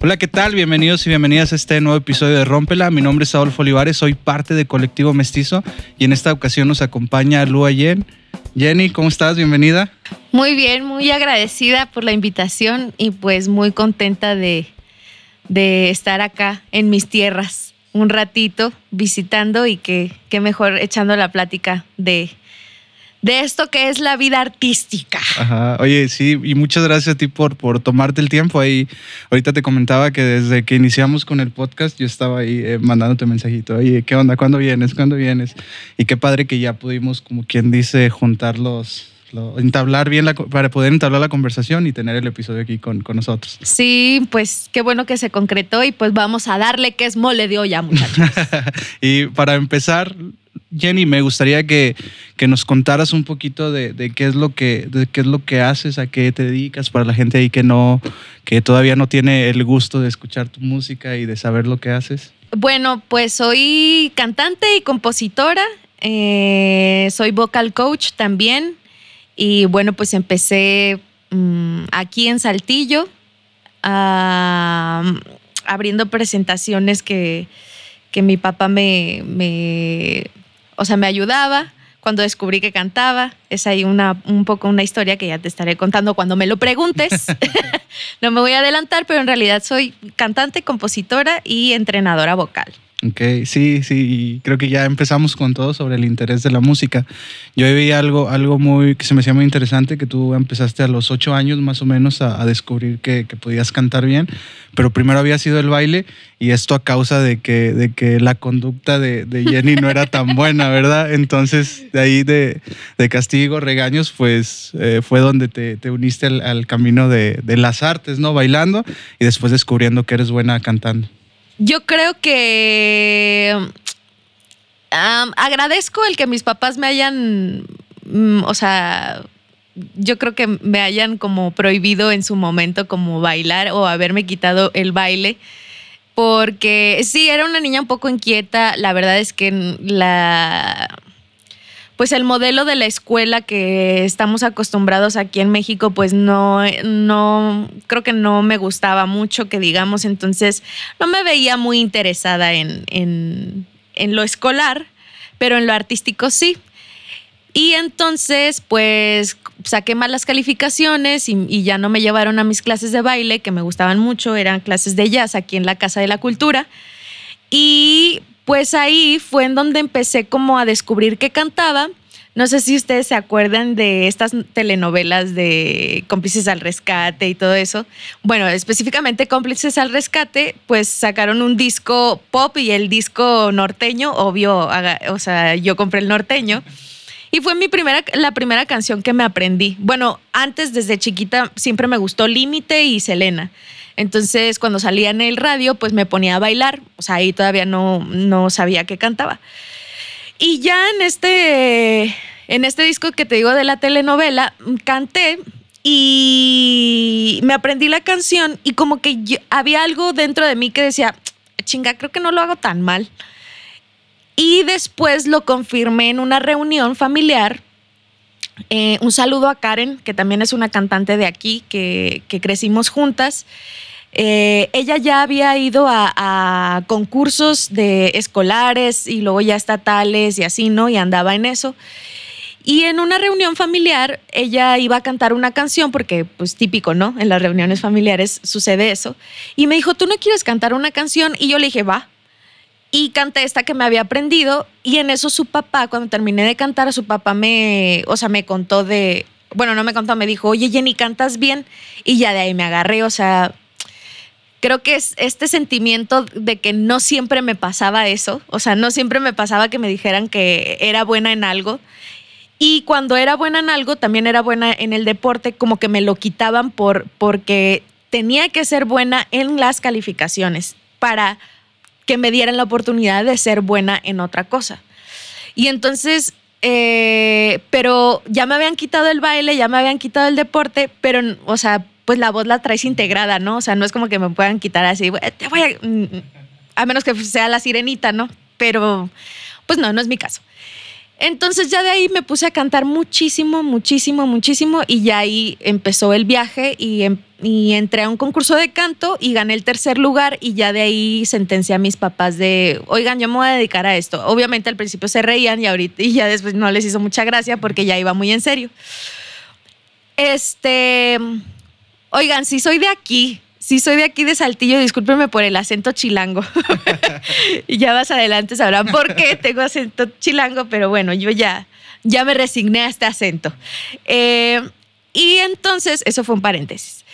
Hola, ¿qué tal? Bienvenidos y bienvenidas a este nuevo episodio de Rómpela. Mi nombre es Adolfo Olivares, soy parte de Colectivo Mestizo y en esta ocasión nos acompaña Lua Yen. Jenny, ¿cómo estás? Bienvenida. Muy bien, muy agradecida por la invitación y pues muy contenta de, de estar acá en mis tierras un ratito visitando y que, que mejor echando la plática de, de esto que es la vida artística. Ajá. Oye, sí, y muchas gracias a ti por, por tomarte el tiempo. Ahí, ahorita te comentaba que desde que iniciamos con el podcast, yo estaba ahí eh, mandándote mensajito. Oye, ¿qué onda? ¿Cuándo vienes? ¿Cuándo vienes? Y qué padre que ya pudimos, como quien dice, juntar los, lo- entablar bien la, para poder entablar la conversación y tener el episodio aquí con, con nosotros. Sí, pues qué bueno que se concretó y pues vamos a darle que es mole de olla, muchachos. y para empezar, Jenny, me gustaría que, que nos contaras un poquito de, de qué es lo que de qué es lo que haces, a qué te dedicas para la gente ahí que no que todavía no tiene el gusto de escuchar tu música y de saber lo que haces. Bueno, pues soy cantante y compositora, eh, soy vocal coach también y bueno, pues empecé mm, aquí en Saltillo abriendo presentaciones que, que mi papá me, o sea, me ayudaba cuando descubrí que cantaba. Es ahí una, un poco una historia que ya te estaré contando cuando me lo preguntes. no me voy a adelantar, pero en realidad soy cantante, compositora y entrenadora vocal. Ok, sí, sí, creo que ya empezamos con todo sobre el interés de la música. Yo vi algo, algo muy que se me hacía muy interesante, que tú empezaste a los ocho años más o menos a, a descubrir que, que podías cantar bien, pero primero había sido el baile y esto a causa de que, de que la conducta de, de Jenny no era tan buena, ¿verdad? Entonces, de ahí de, de castigo, regaños, pues eh, fue donde te, te uniste al, al camino de, de las artes, ¿no? Bailando y después descubriendo que eres buena cantando. Yo creo que agradezco el que mis papás me hayan, mm, o sea, yo creo que me hayan como prohibido en su momento como bailar o haberme quitado el baile. Porque sí, era una niña un poco inquieta. La verdad es que la, pues el modelo de la escuela que estamos acostumbrados aquí en México, pues no, no, creo que no me gustaba mucho, que digamos, entonces no me veía muy interesada en, en, lo escolar, pero en lo artístico sí. Y entonces, pues saqué malas calificaciones y, y ya no me llevaron a mis clases de baile, que me gustaban mucho, eran clases de jazz aquí en la Casa de la Cultura. Y pues ahí fue en donde empecé como a descubrir que cantaba. No sé si ustedes se acuerdan de estas telenovelas de cómplices al rescate y todo eso. Bueno, específicamente cómplices al rescate, pues sacaron un disco pop y el disco norteño, obvio, o sea, yo compré el norteño. Y fue mi primera, la primera canción que me aprendí. Bueno, antes desde chiquita siempre me gustó Límite y Selena. Entonces, cuando salía en el radio, pues me ponía a bailar. O sea, ahí todavía no, no sabía que cantaba. Y ya en este, en este disco que te digo de la telenovela, canté y me aprendí la canción y como que yo- había algo dentro de mí que decía, chinga, creo que no lo hago tan mal. Y después lo confirmé en una reunión familiar. Eh, un saludo a Karen, que también es una cantante de aquí, que, que crecimos juntas. Eh, ella ya había ido a, a concursos de escolares y luego ya estatales y así, ¿no? Y andaba en eso. Y en una reunión familiar, ella iba a cantar una canción, porque pues típico, ¿no? En las reuniones familiares sucede eso. Y me dijo, ¿tú no quieres cantar una canción? Y yo le dije, va. Y canté esta que me había aprendido. Y en eso su papá, cuando terminé de cantar, su papá me, o sea, me contó de, bueno, no me contó, me dijo, oye Jenny, cantas bien. Y ya de ahí me agarré, o sea, creo que es este sentimiento de que no siempre me pasaba eso, o sea, no siempre me pasaba que me dijeran que era buena en algo. Y cuando era buena en algo, también era buena en el deporte, como que me lo quitaban por, porque tenía que ser buena en las calificaciones para que me dieran la oportunidad de ser buena en otra cosa. Y entonces, eh, pero ya me habían quitado el baile, ya me habían quitado el deporte, pero, o sea, pues la voz la traes integrada, ¿no? O sea, no es como que me puedan quitar así, "Bueno, te voy a, mm, a menos que sea la sirenita, ¿no? Pero, pues no, no es mi caso. Entonces ya de ahí me puse a cantar muchísimo, muchísimo, muchísimo y ya ahí empezó el viaje y em- y entré a un concurso de canto y gané el tercer lugar y ya de ahí sentencié a mis papás de, oigan, yo me voy a dedicar a esto. Obviamente al principio se reían y ahorita y ya después no les hizo mucha gracia porque ya iba muy en serio. Este, oigan, si soy de aquí, si soy de aquí de Saltillo, discúlpenme por el acento chilango. y ya más adelante sabrán por qué tengo acento chilango, pero bueno, yo ya, ya me resigné a este acento. Eh, y entonces, eso fue un paréntesis.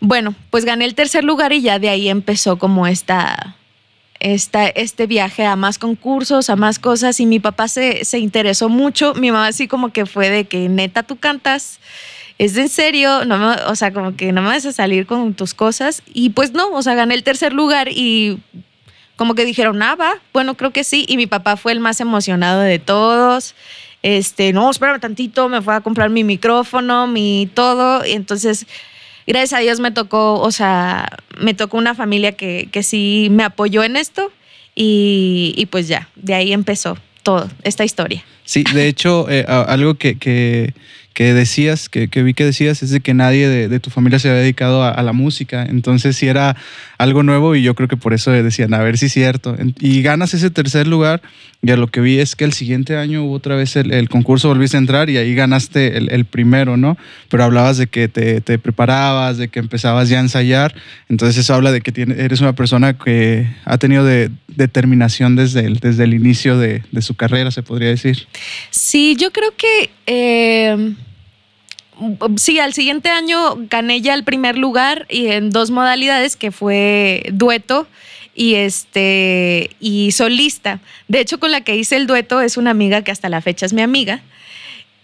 Bueno, pues gané el tercer lugar y ya de ahí empezó como esta, esta, este viaje a más concursos, a más cosas y mi papá se, se interesó mucho, mi mamá así como que fue de que neta tú cantas, es en serio, no me, o sea, como que no me vas a salir con tus cosas y pues no, o sea, gané el tercer lugar y como que dijeron, ah, va, bueno, creo que sí y mi papá fue el más emocionado de todos. Este, no, espérame tantito, me fue a comprar mi micrófono, mi todo, y entonces gracias a Dios me tocó, o sea, me tocó una familia que, que sí me apoyó en esto y, y, pues ya, de ahí empezó todo, esta historia. Sí, de hecho, eh, algo que, que, que decías, que, que, vi que decías, es de que nadie de, tu familia se había dedicado a, la música. Entonces sí era algo nuevo y yo creo que por eso decían, a ver si es cierto. Y ganas ese tercer lugar y a lo que vi es que el siguiente año hubo otra vez el, el concurso, volviste a entrar y ahí ganaste el, el primero, ¿no? Pero hablabas de que te, te, preparabas, de que empezabas ya a ensayar. Entonces eso habla de que eres una persona que ha tenido de, determinación desde el, desde el inicio de, de, su carrera, se podría decir. Sí, yo creo que... Eh sí, al siguiente año gané ya el primer lugar y en dos modalidades que fue dueto y este y solista. De hecho, con la que hice el dueto es una amiga que hasta la fecha es mi amiga.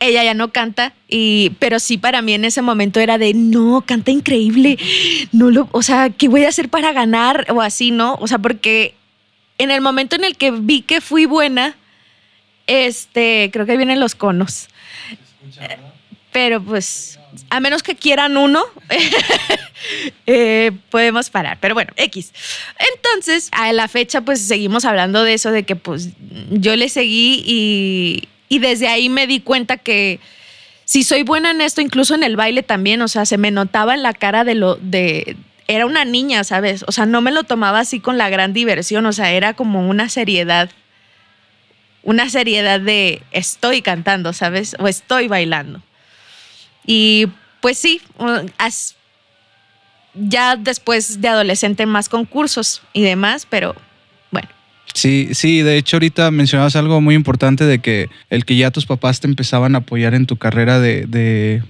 Ella ya no canta y pero sí para mí en ese momento era de no, canta increíble. No lo, o sea, ¿qué voy a hacer para ganar o así, no? O sea, porque en el momento en el que vi que fui buena, este, creo que vienen los conos. Pero pues a menos que quieran uno, eh, podemos parar. Pero bueno, X. Entonces, a la fecha, pues seguimos hablando de eso, de que pues yo le seguí y, y desde ahí me di cuenta que si soy buena en esto, incluso en el baile también, o sea, se me notaba en la cara de lo de era una niña, ¿sabes? O sea, no me lo tomaba así con la gran diversión, o sea, era como una seriedad una seriedad de estoy cantando, ¿sabes? O estoy bailando. Y pues sí, ya después de adolescente más concursos y demás, pero bueno. Sí, sí, de hecho ahorita mencionabas algo muy importante de que el que ya tus papás te empezaban a apoyar en tu carrera de, de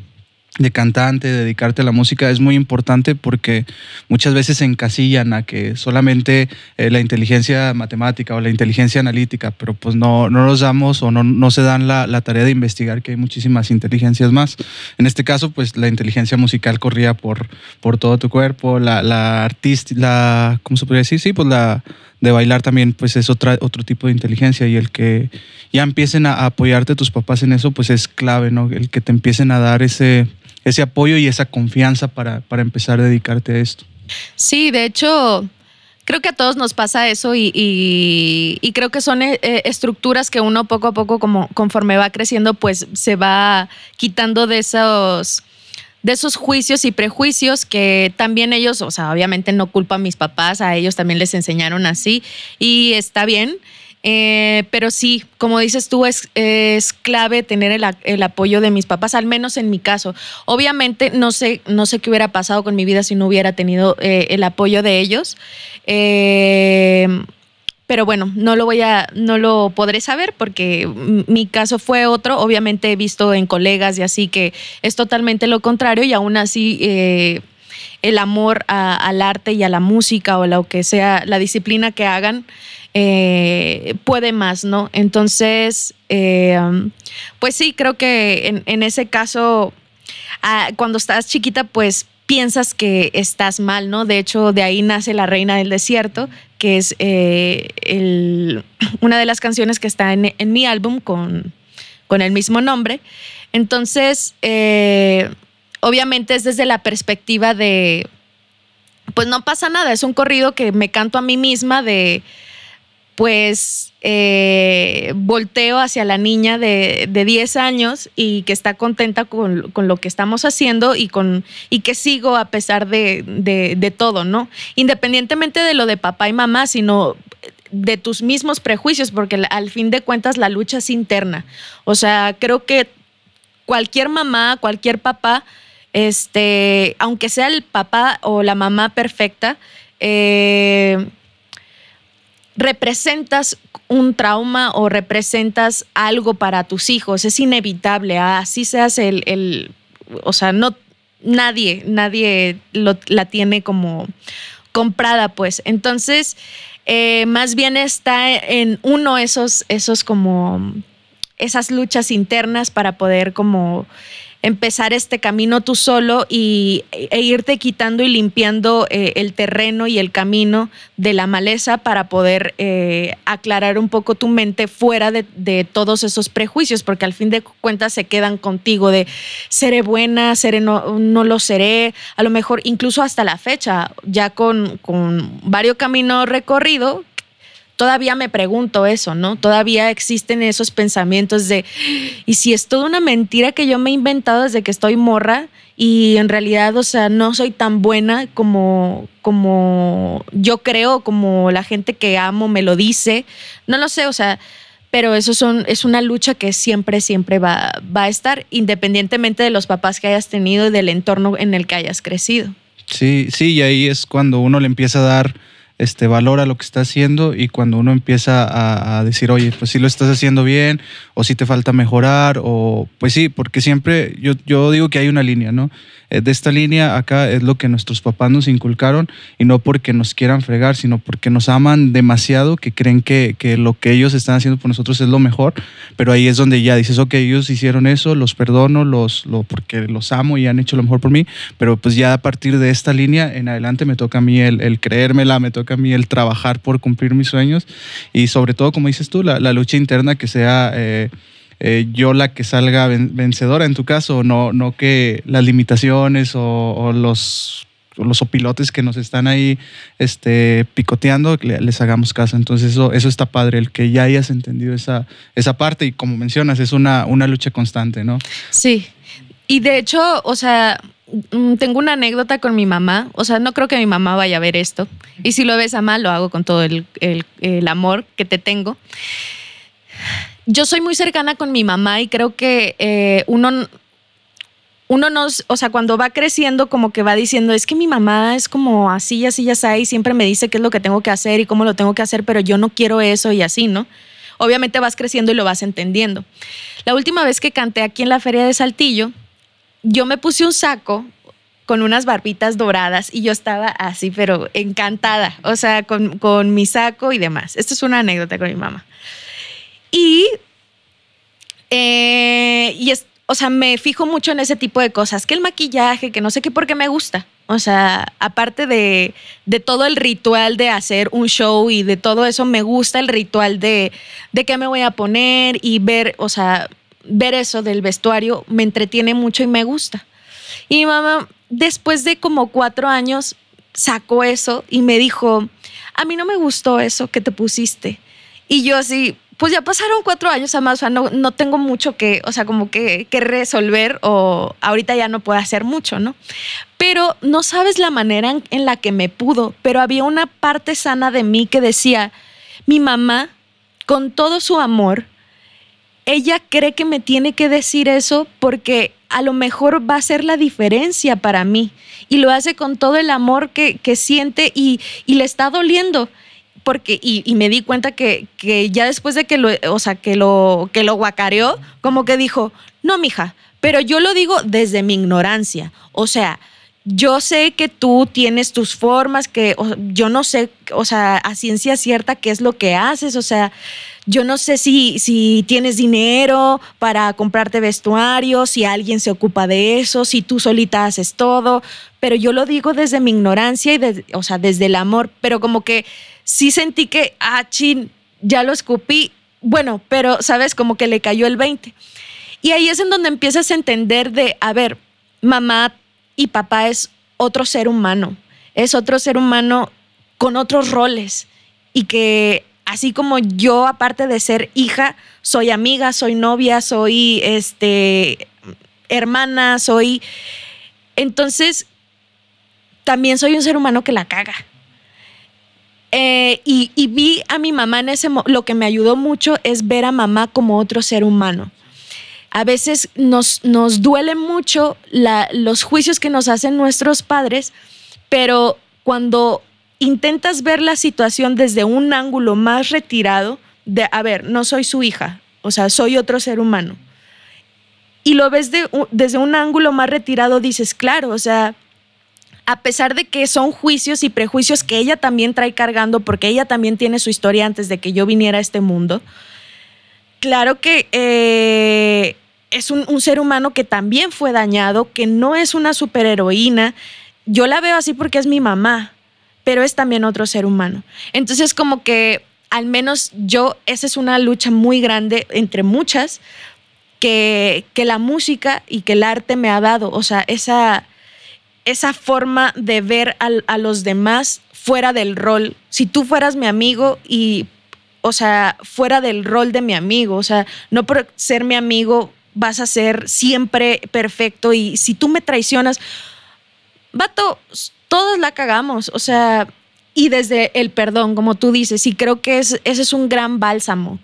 de cantante, dedicarte a la música es muy importante porque muchas veces encasillan a que solamente eh, la inteligencia matemática o la inteligencia analítica, pero pues no, no nos damos o no, no se dan la, la, tarea de investigar que hay muchísimas inteligencias más. En este caso, pues la inteligencia musical corría por, por todo tu cuerpo, la, la artista, la, ¿cómo se podría decir? Sí, pues la de bailar también pues es otro tipo de inteligencia y el que ya empiecen a apoyarte tus papás en eso pues es clave, ¿no? El que te empiecen a dar ese ese apoyo y esa confianza para, para empezar a dedicarte a esto. Sí, de hecho, creo que a todos nos pasa eso y, y, y creo que son eh, estructuras que uno poco a poco, como conforme va creciendo, pues se va quitando de esos de esos juicios y prejuicios que también ellos, o sea, obviamente no culpa a mis papás, a ellos también les enseñaron así y está bien. Eh, pero sí, como dices tú, es, es clave tener el, el, apoyo de mis papás, al menos en mi caso. Obviamente no sé, no sé qué hubiera pasado con mi vida si no hubiera tenido eh, el apoyo de ellos. Eh, pero bueno, no lo voy a, no lo podré saber porque mi caso fue otro. Obviamente he visto en colegas y así que es totalmente lo contrario y aún así eh, el amor al arte y a la música o lo que sea, la disciplina que hagan, eh, puede más, ¿no? Entonces, eh, pues sí, creo que en, en ese caso, ah, cuando estás chiquita, pues piensas que estás mal, ¿no? De hecho, de ahí nace La Reina del Desierto, que es eh, una de las canciones que está en, en mi álbum con, con, el mismo nombre. Entonces, eh, obviamente es desde la perspectiva de, pues no pasa nada, es un corrido que me canto a mí misma de pues eh, volteo hacia la niña de, 10 años y que está contenta con, lo que estamos haciendo y, con, y que sigo a pesar de, de, todo, ¿no? Independientemente de lo de papá y mamá, sino de tus mismos prejuicios, porque al fin de cuentas la lucha es interna. O sea, creo que cualquier mamá, cualquier papá, este, aunque sea el papá o la mamá perfecta, eh, representas un trauma o representas algo para tus hijos. Es inevitable. Así seas el, el o sea, no nadie, nadie la tiene como comprada, pues. Entonces, eh, más bien está en uno esos, esos como esas luchas internas para poder como empezar este camino tú solo y, e irte quitando y limpiando eh, el terreno y el camino de la maleza para poder eh, aclarar un poco tu mente fuera de, todos esos prejuicios, porque al fin de cuentas se quedan contigo de seré buena, seré no, no lo seré, a lo mejor incluso hasta la fecha, ya con, con varios caminos recorridos, todavía me pregunto eso, ¿no? Todavía existen esos pensamientos de, ¿y si es toda una mentira que yo me he inventado desde que estoy morra? Y en realidad, o sea, no soy tan buena como, como yo creo, como la gente que amo me lo dice. No lo sé, o sea, pero eso son, es una lucha que siempre, siempre va, va a estar, independientemente de los papás que hayas tenido y del entorno en el que hayas crecido. Sí, sí, y ahí es cuando uno le empieza a dar este, valora lo que está haciendo y cuando uno empieza a, decir, oye, pues si lo estás haciendo bien o si te falta mejorar o pues sí, porque siempre yo, yo digo que hay una línea, ¿no? Eh, de esta línea acá es lo que nuestros papás nos inculcaron y no porque nos quieran fregar, sino porque nos aman demasiado, que creen que, que lo que ellos están haciendo por nosotros es lo mejor, pero ahí es donde ya dices, ok, ellos hicieron eso, los perdono, los, lo, porque los amo y han hecho lo mejor por mí, pero pues ya a partir de esta línea en adelante me toca a mí el, el creérmela, me toca a mí el trabajar por cumplir mis sueños. Y sobre todo, como dices tú, la, lucha interna que sea... Eh, eh, yo la que salga vencedora en tu caso, no, no que las limitaciones o, los los opilotes que nos están ahí este, picoteando, les hagamos caso. Entonces eso, eso está padre, el que ya hayas entendido esa, esa parte y como mencionas, es una, una lucha constante, ¿no? Sí. Y de hecho, o sea, Mm, tengo una anécdota con mi mamá. O sea, no creo que mi mamá vaya a ver esto. Y si lo ves a mal, lo hago con todo el, amor que te tengo. Yo soy muy cercana con mi mamá y creo que eh, uno, uno nos, o sea, cuando va creciendo, como que va diciendo, es que mi mamá es como así, así, ya sabe, y siempre me dice qué es lo que tengo que hacer y cómo lo tengo que hacer, pero yo no quiero eso y así, ¿no? Obviamente vas creciendo y lo vas entendiendo. La última vez que canté aquí en la Feria de Saltillo, yo me puse un saco con unas barbitas doradas y yo estaba así, pero encantada, o sea, con, mi saco y demás. Esto es una anécdota con mi mamá. Y, eh, y es, o sea, me fijo mucho en ese tipo de cosas, que el maquillaje, que no sé qué, porque me gusta. O sea, aparte de, de, todo el ritual de hacer un show y de todo eso, me gusta el ritual de, de qué me voy a poner y ver, o sea, ver eso del vestuario me entretiene mucho y me gusta. Y mi mamá, después de como cuatro años, sacó eso y me dijo, a mí no me gustó eso que te pusiste. Y yo así, pues ya pasaron cuatro años, además, o sea, no, no tengo mucho que, o sea, como que, que resolver o ahorita ya no puedo hacer mucho, ¿no? Pero no sabes la manera en la que me pudo, pero había una parte sana de mí que decía, mi mamá, con todo su amor, ella cree que me tiene que decir eso porque a lo mejor va a ser la diferencia para mí. Y lo hace con todo el amor que, siente y, le está doliendo. Porque, y, me di cuenta que, que, ya después de que lo, o sea, que lo, que lo guacareó, como que dijo, no, mija, pero yo lo digo desde mi ignorancia. O sea, yo sé que tú tienes tus formas, que yo no sé, o sea, a ciencia cierta qué es lo que haces, o sea, yo no sé si, si tienes dinero para comprarte vestuario, si alguien se ocupa de eso, si tú solita haces todo, pero yo lo digo desde mi ignorancia y, o sea, desde el amor, pero como que sí sentí que, ah, chin, ya lo escupí, bueno, pero, ¿sabes? Como que le cayó el 20. Y ahí es en donde empiezas a entender de, a ver, mamá y papá es otro ser humano, es otro ser humano con otros roles y que así como yo, aparte de ser hija, soy amiga, soy novia, soy este, hermana, soy... Entonces, también soy un ser humano que la caga. Eh, y, vi a mi mamá en ese lo que me ayudó mucho es ver a mamá como otro ser humano. A veces nos, nos duele mucho los juicios que nos hacen nuestros padres, pero cuando intentas ver la situación desde un ángulo más retirado, de, a ver, no soy su hija, o sea, soy otro ser humano. Y lo ves desde un ángulo más retirado, dices, claro, o sea, a pesar de que son juicios y prejuicios que ella también trae cargando, porque ella también tiene su historia antes de que yo viniera a este mundo, claro que eh, es un, un, ser humano que también fue dañado, que no es una superheroína. Yo la veo así porque es mi mamá, pero es también otro ser humano. Entonces, como que al menos yo, esa es una lucha muy grande entre muchas que, que la música y que el arte me ha dado. O sea, esa esa forma de ver a, los demás fuera del rol. Si tú fueras mi amigo y, o sea, fuera del rol de mi amigo, o sea, no por ser mi amigo vas a ser siempre perfecto y si tú me traicionas, vato, todos la cagamos, o sea, y desde el perdón, como tú dices, y creo que es, ese es un gran bálsamo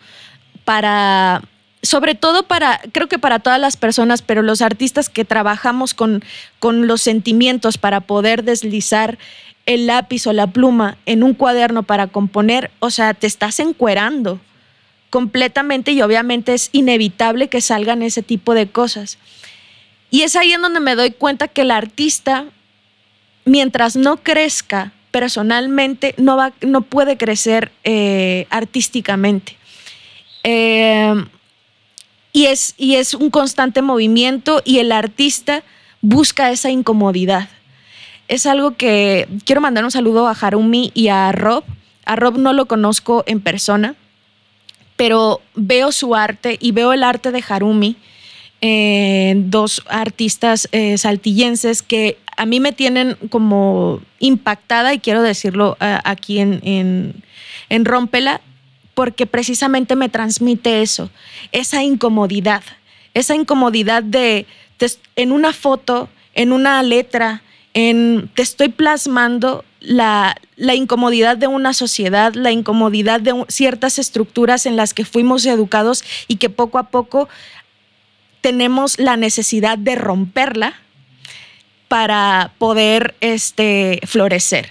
para sobre todo para, creo que para todas las personas, pero los artistas que trabajamos con, con los sentimientos para poder deslizar el lápiz o la pluma en un cuaderno para componer, o sea, te estás encuerando completamente y obviamente es inevitable que salgan ese tipo de cosas. Y es ahí en donde me doy cuenta que el artista, mientras no crezca personalmente, no, va, no puede crecer eh, artísticamente. Eh, y es, y es un constante movimiento y el artista busca esa incomodidad. Es algo que quiero mandar un saludo a Harumi y a Rob. A Rob no lo conozco en persona, pero veo su arte y veo el arte de Harumi, dos artistas eh, saltillenses que a mí me tienen como impactada y quiero decirlo eh, aquí en, en, en Rompela porque precisamente me transmite eso, esa incomodidad, esa incomodidad de, en una foto, en una letra, en, te estoy plasmando la, la, incomodidad de una sociedad, la incomodidad de ciertas estructuras en las que fuimos educados y que poco a poco tenemos la necesidad de romperla para poder este, florecer.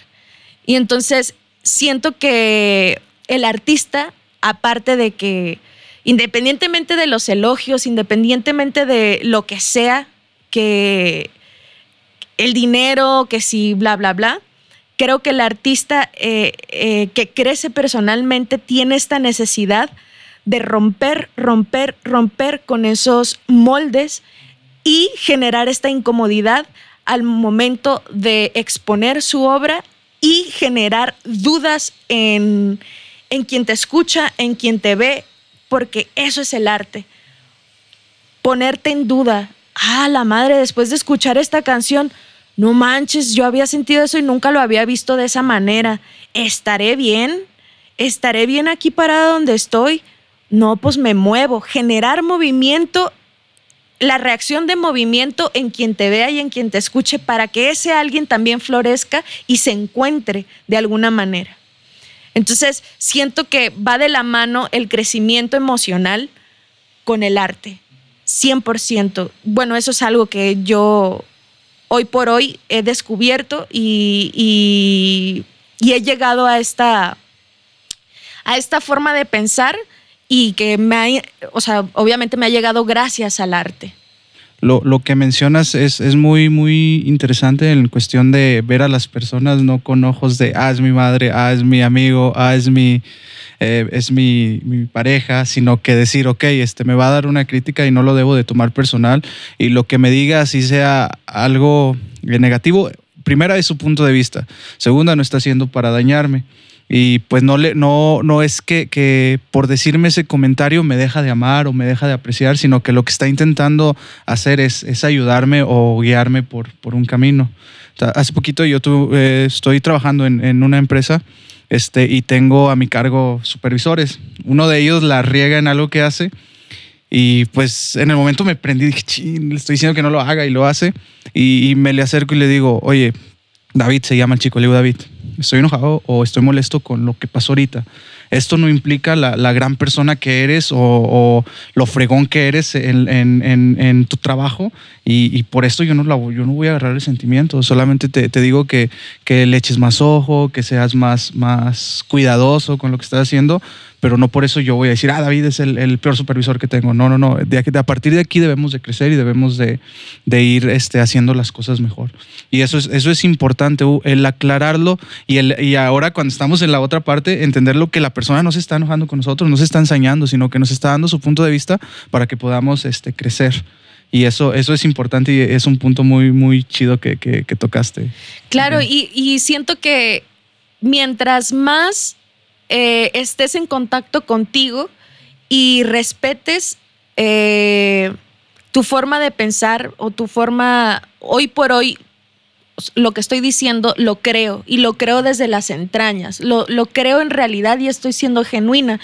Y entonces siento que el artista aparte de que independientemente de los elogios, independientemente de lo que sea, que el dinero, que si bla, bla, bla, creo que el artista eh, eh, que crece personalmente tiene esta necesidad de romper, romper, romper con esos moldes y generar esta incomodidad al momento de exponer su obra y generar dudas en, en quien te escucha, en quien te ve, porque eso es el arte. Ponerte en duda. Ah, la madre, después de escuchar esta canción, no manches, yo había sentido eso y nunca lo había visto de esa manera. ¿Estaré bien? ¿Estaré bien aquí parada donde estoy? No, pues me muevo. Generar movimiento, la reacción de movimiento en quien te vea y en quien te escuche para que ese alguien también florezca y se encuentre de alguna manera. Entonces, siento que va de la mano el crecimiento emocional con el arte, 100%. Bueno, eso es algo que yo hoy por hoy he descubierto y, he llegado a esta, a esta forma de pensar y que me ha, o sea, obviamente me ha llegado gracias al arte lo, lo, que mencionas es, es, muy, muy interesante en cuestión de ver a las personas no con ojos de, ah, es mi madre, ah, es mi amigo, ah, es mi, eh, es mi, mi, pareja, sino que decir, ok, este me va a dar una crítica y no lo debo de tomar personal y lo que me diga, si sea algo negativo, primera es su punto de vista, segunda no está haciendo para dañarme. Y pues no, le, no, no es que, que, por decirme ese comentario me deja de amar o me deja de apreciar, sino que lo que está intentando hacer es, es ayudarme o guiarme por, por un camino. hace poquito yo eh, estoy trabajando en, en, una empresa este, y tengo a mi cargo supervisores. Uno de ellos la riega en algo que hace y pues en el momento me prendí dije, le estoy diciendo que no lo haga y lo hace. Y, y, me le acerco y le digo, oye, David se llama el chico, le digo, David, estoy enojado o estoy molesto con lo que pasó ahorita. Esto no implica la, gran persona que eres o, lo fregón que eres en, tu trabajo. Y, por esto yo no, la, yo no voy a agarrar el sentimiento, solamente te, digo que, que, le eches más ojo, que seas más, más cuidadoso con lo que estás haciendo, pero no por eso yo voy a decir, ah, David es el, peor supervisor que tengo. No, no, no. De, a partir de aquí debemos de crecer y debemos de, ir este, haciendo las cosas mejor. Y eso es, eso es importante, el aclararlo y, el, y ahora cuando estamos en la otra parte, entender lo que la persona no se está enojando con nosotros, no se está ensañando, sino que nos está dando su punto de vista para que podamos este, crecer. Y eso, eso es importante y es un punto muy, muy chido que, tocaste. Claro, y, y siento que mientras más eh, estés en contacto contigo y respetes eh, tu forma de pensar o tu forma, hoy por hoy, lo que estoy diciendo lo creo y lo creo desde las entrañas, lo, lo creo en realidad y estoy siendo genuina.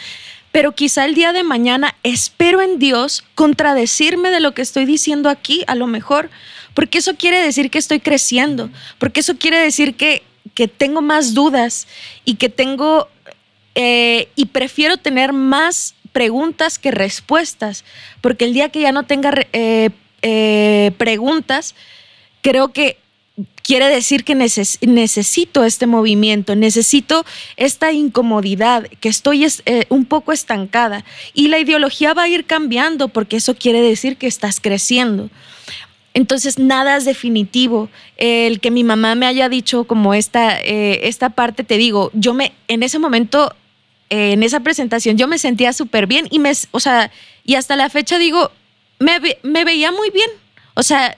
Pero quizá el día de mañana espero en Dios contradecirme de lo que estoy diciendo aquí, a lo mejor, porque eso quiere decir que estoy creciendo, porque eso quiere decir que, que tengo más dudas y que tengo eh, y prefiero tener más preguntas que respuestas, porque el día que ya no tenga eh, eh, preguntas, creo que quiere decir que necesito este movimiento, necesito esta incomodidad, que estoy un poco estancada. Y la ideología va a ir cambiando porque eso quiere decir que estás creciendo. Entonces, nada es definitivo. El que mi mamá me haya dicho como esta, esta parte, te digo, yo me, en ese momento en esa presentación yo me sentía súper bien y me, o sea, y hasta la fecha digo, me, me veía muy bien. O sea,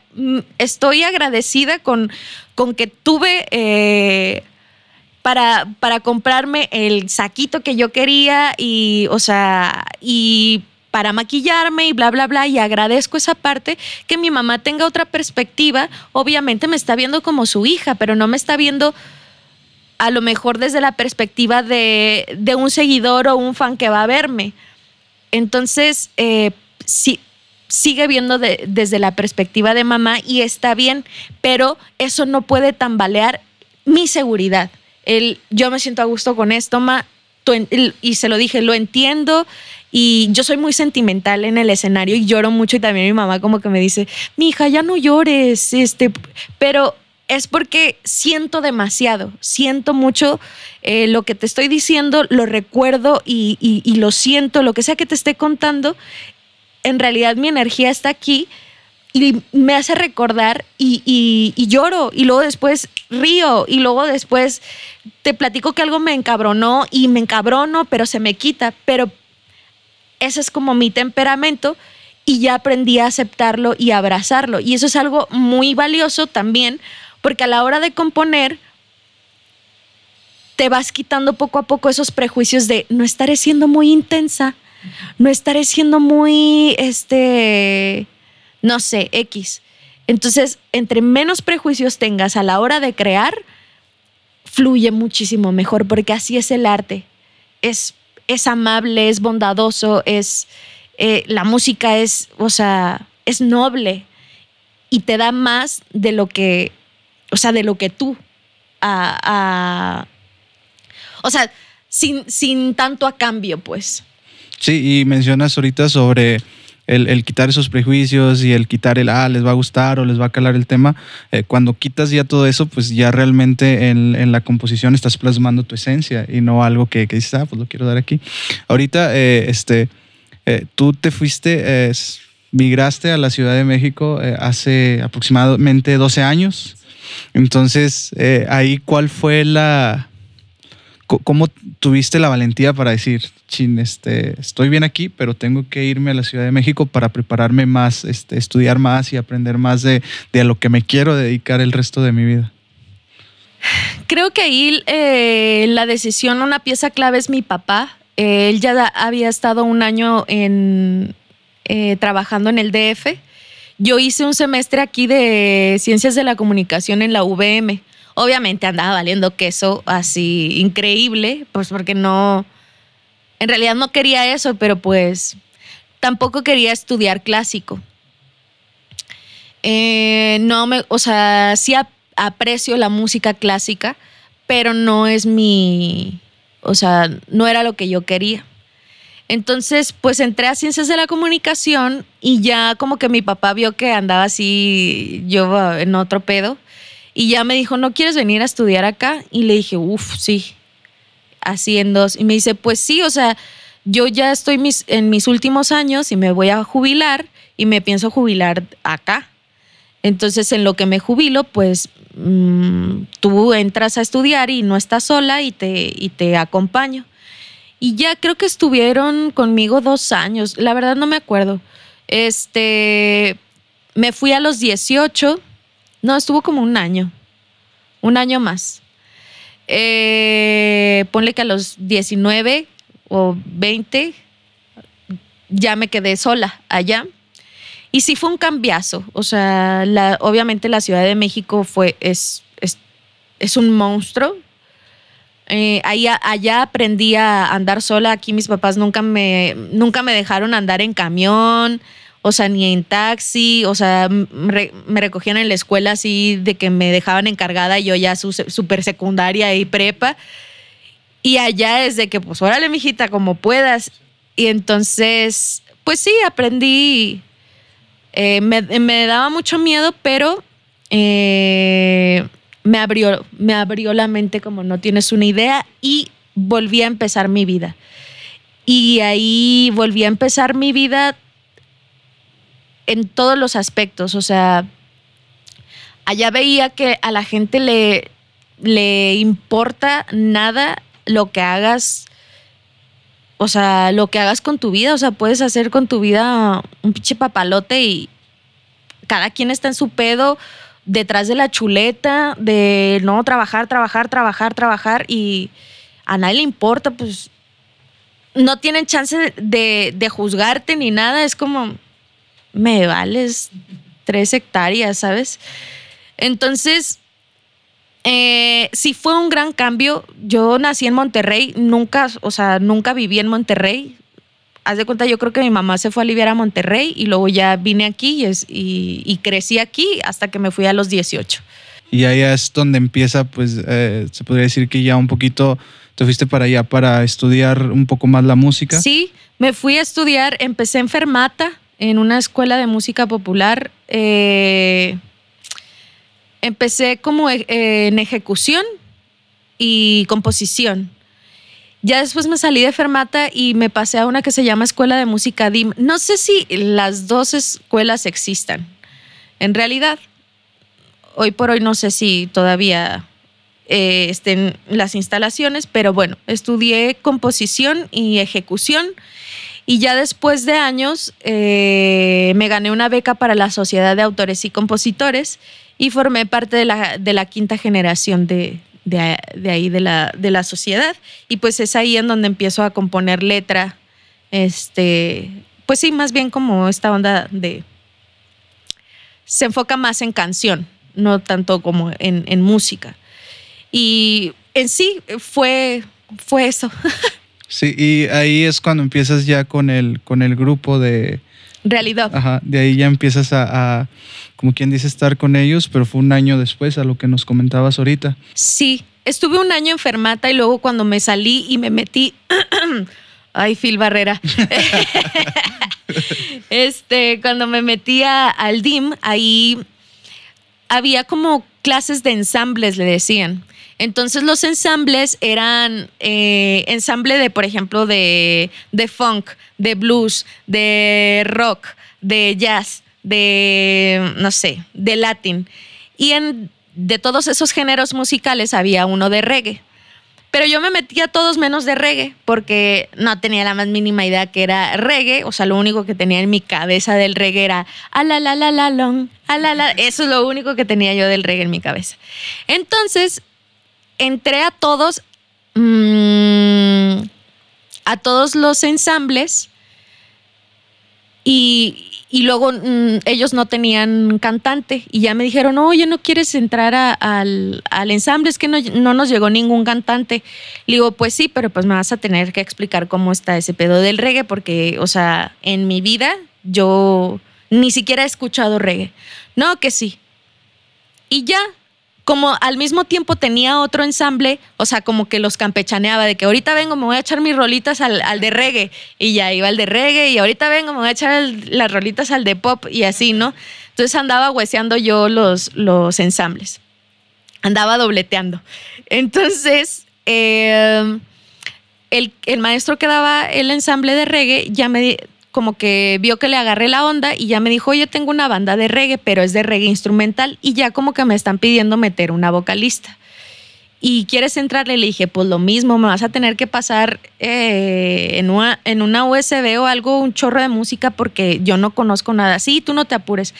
estoy agradecida con, con que tuve eh, para, para comprarme el saquito que yo quería y, o sea, y para maquillarme y bla, bla, bla. Y agradezco esa parte, que mi mamá tenga otra perspectiva. Obviamente me está viendo como su hija, pero no me está viendo a lo mejor desde la perspectiva de, un seguidor o un fan que va a verme. Entonces, eh, sigue viendo desde la perspectiva de mamá y está bien, pero eso no puede tambalear mi seguridad. Yo me siento a gusto con esto, ma, y se lo dije, lo entiendo y yo soy muy sentimental en el escenario y lloro mucho y también mi mamá como que me dice, mi hija, ya no llores, este, pero es porque siento demasiado, siento mucho eh, lo que te estoy diciendo, lo recuerdo y, lo siento, lo que sea que te esté contando, en realidad mi energía está aquí y me hace recordar y, lloro y luego después río y luego después te platico que algo me encabronó y me encabrono, pero se me quita, pero ese es como mi temperamento y ya aprendí a aceptarlo y abrazarlo. Y eso es algo muy valioso también porque a la hora de componer te vas quitando poco a poco esos prejuicios de no estaré siendo muy intensa, no estaré siendo muy, este, no sé, X. Entonces, entre menos prejuicios tengas a la hora de crear, fluye muchísimo mejor, porque así es el arte. Es, es amable, es bondadoso, es, eh, la música es, o sea, es noble y te da más de lo que o sea, de lo que tú, o sea, sin, sin tanto a cambio, pues. Sí, y mencionas ahorita sobre el, quitar esos prejuicios y el quitar el, ah, les va a gustar o les va a calar el tema. Eh, cuando quitas ya todo eso, pues ya realmente en, la composición estás plasmando tu esencia y no algo que, dices, ah, pues lo quiero dar aquí. Ahorita, eh, este, eh, tú te fuiste, migraste a la Ciudad de México hace aproximadamente 12 años. Entonces, eh, ahí, ¿cuál fue la... ¿Cómo tuviste la valentía para decir, chin, este, estoy bien aquí, pero tengo que irme a la Ciudad de México para prepararme más, este, estudiar más y aprender más de, a lo que me quiero dedicar el resto de mi vida? Creo que ahí eh, la decisión, una pieza clave es mi papá. Eh, él ya había estado un año en, trabajando en el DF yo hice un semestre aquí de Ciencias de la Comunicación en la VM. Obviamente andaba valiendo queso así increíble, pues porque no, en realidad no quería eso, pero pues tampoco quería estudiar clásico. Eh, no me, o sea, sí aprecio la música clásica, pero no es mi, o sea, no era lo que yo quería. Entonces, pues entré a ciencias de la comunicación y ya como que mi papá vio que andaba así yo en otro pedo y ya me dijo, ¿no quieres venir a estudiar acá? Y le dije, uff, sí, así en dos. Y me dice, pues sí, o sea, yo ya estoy en mis últimos años y me voy a jubilar y me pienso jubilar acá. Entonces, en lo que me jubilo, pues mm, tú entras a estudiar y no estás sola y te, y te acompaño. Y ya creo que estuvieron conmigo dos años, la verdad no me acuerdo. Este, me fui a los 18, no, estuvo como un año, un año más. Eh, ponle que a los 19 o 20 ya me quedé sola allá. Y sí fue un cambiazo. O sea, obviamente la Ciudad de México fue, es, es, es un monstruo. Eh, allá aprendí a andar sola. Aquí mis papás nunca me, nunca me dejaron andar en camión, o sea, ni en taxi. O sea, me, recogían en la escuela así de que me dejaban encargada yo ya super secundaria y prepa. Y allá es de que, pues, órale, mijita, como puedas. Y entonces, pues sí, aprendí eh, me, daba mucho miedo, pero eh, me, abrió, me abrió la mente como no tienes una idea y volví a empezar mi vida. Y ahí volví a empezar mi vida en todos los aspectos. O sea, allá veía que a la gente le, le importa nada lo que hagas o sea, lo que hagas con tu vida, o sea, puedes hacer con tu vida un pinche papalote y cada quien está en su pedo detrás de la chuleta, de no trabajar, trabajar, trabajar, trabajar y a nadie le importa, pues no tienen chance de, de juzgarte ni nada, es como, me vales tres hectáreas, ¿sabes? Entonces, eh, sí fue un gran cambio. Yo nací en Monterrey, nunca, o sea, nunca viví en Monterrey. Haz de cuenta, yo creo que mi mamá se fue a aliviar a Monterrey y luego ya vine aquí y, crecí aquí hasta que me fui a los 18. Y ahí es donde empieza, pues, eh, se podría decir que ya un poquito te fuiste para allá para estudiar un poco más la música. Sí, me fui a estudiar, empecé en Fermata, en una escuela de música popular. Eh, empecé como e, en ejecución y composición. Ya después me salí de Fermata y me pasé a una que se llama Escuela de Música DIM. No sé si las dos escuelas existan. En realidad, hoy por hoy no sé si todavía eh, estén las instalaciones, pero bueno, estudié composición y ejecución y ya después de años eh, me gané una beca para la Sociedad de Autores y Compositores y formé parte de la, de la quinta generación de, ahí, de la, de la sociedad. Y pues es ahí en donde empiezo a componer letra, este, pues sí, más bien como esta onda de... Se enfoca más en canción, no tanto como en, música. Y en sí fue, fue eso. Sí, y ahí es cuando empiezas ya con el, con el grupo de... Realidad. Ajá, de ahí ya empiezas a como quien dice, estar con ellos, pero fue un año después a lo que nos comentabas ahorita. Sí, estuve un año enfermata y luego cuando me salí y me metí, ay, Phil Barrera, este, cuando me metí al DIM, ahí había como clases de ensambles, le decían. Entonces los ensambles eran eh, ensamble de, por ejemplo, de, de funk, de blues, de rock, de jazz de, no sé, de latín. Y en, de todos esos géneros musicales había uno de reggae. Pero yo me metía todos menos de reggae porque no tenía la más mínima idea que era reggae. O sea, lo único que tenía en mi cabeza del reggae era a la la la long, a la la. Eso es lo único que tenía yo del reggae en mi cabeza. Entonces, entré a todos, mm, a todos los ensambles Y, y luego mm, ellos no tenían cantante y ya me dijeron, oye, ¿no quieres entrar al, al, ensamble? Es que no, no, nos llegó ningún cantante. Le digo, pues sí, pero pues me vas a tener que explicar cómo está ese pedo del reggae porque, o sea, en mi vida yo ni siquiera he escuchado reggae. No, que sí. Y ya, como al mismo tiempo tenía otro ensamble, o sea, como que los campechaneaba de que ahorita vengo, me voy a echar mis rolitas al, de reggae y ya iba al de reggae y ahorita vengo, me voy a echar las rolitas al de pop y así, ¿no? Entonces andaba hueseando yo los, los ensambles, andaba dobleteando. Entonces, eh, el, el maestro que daba el ensamble de reggae ya me como que vio que le agarré la onda y ya me dijo, oye, tengo una banda de reggae, pero es de reggae instrumental y ya como que me están pidiendo meter una vocalista. ¿Y quieres entrarle? Le dije, pues lo mismo, me vas a tener que pasar eh, en, una, en una USB o algo, un chorro de música, porque yo no conozco nada. Sí, tú no te apures.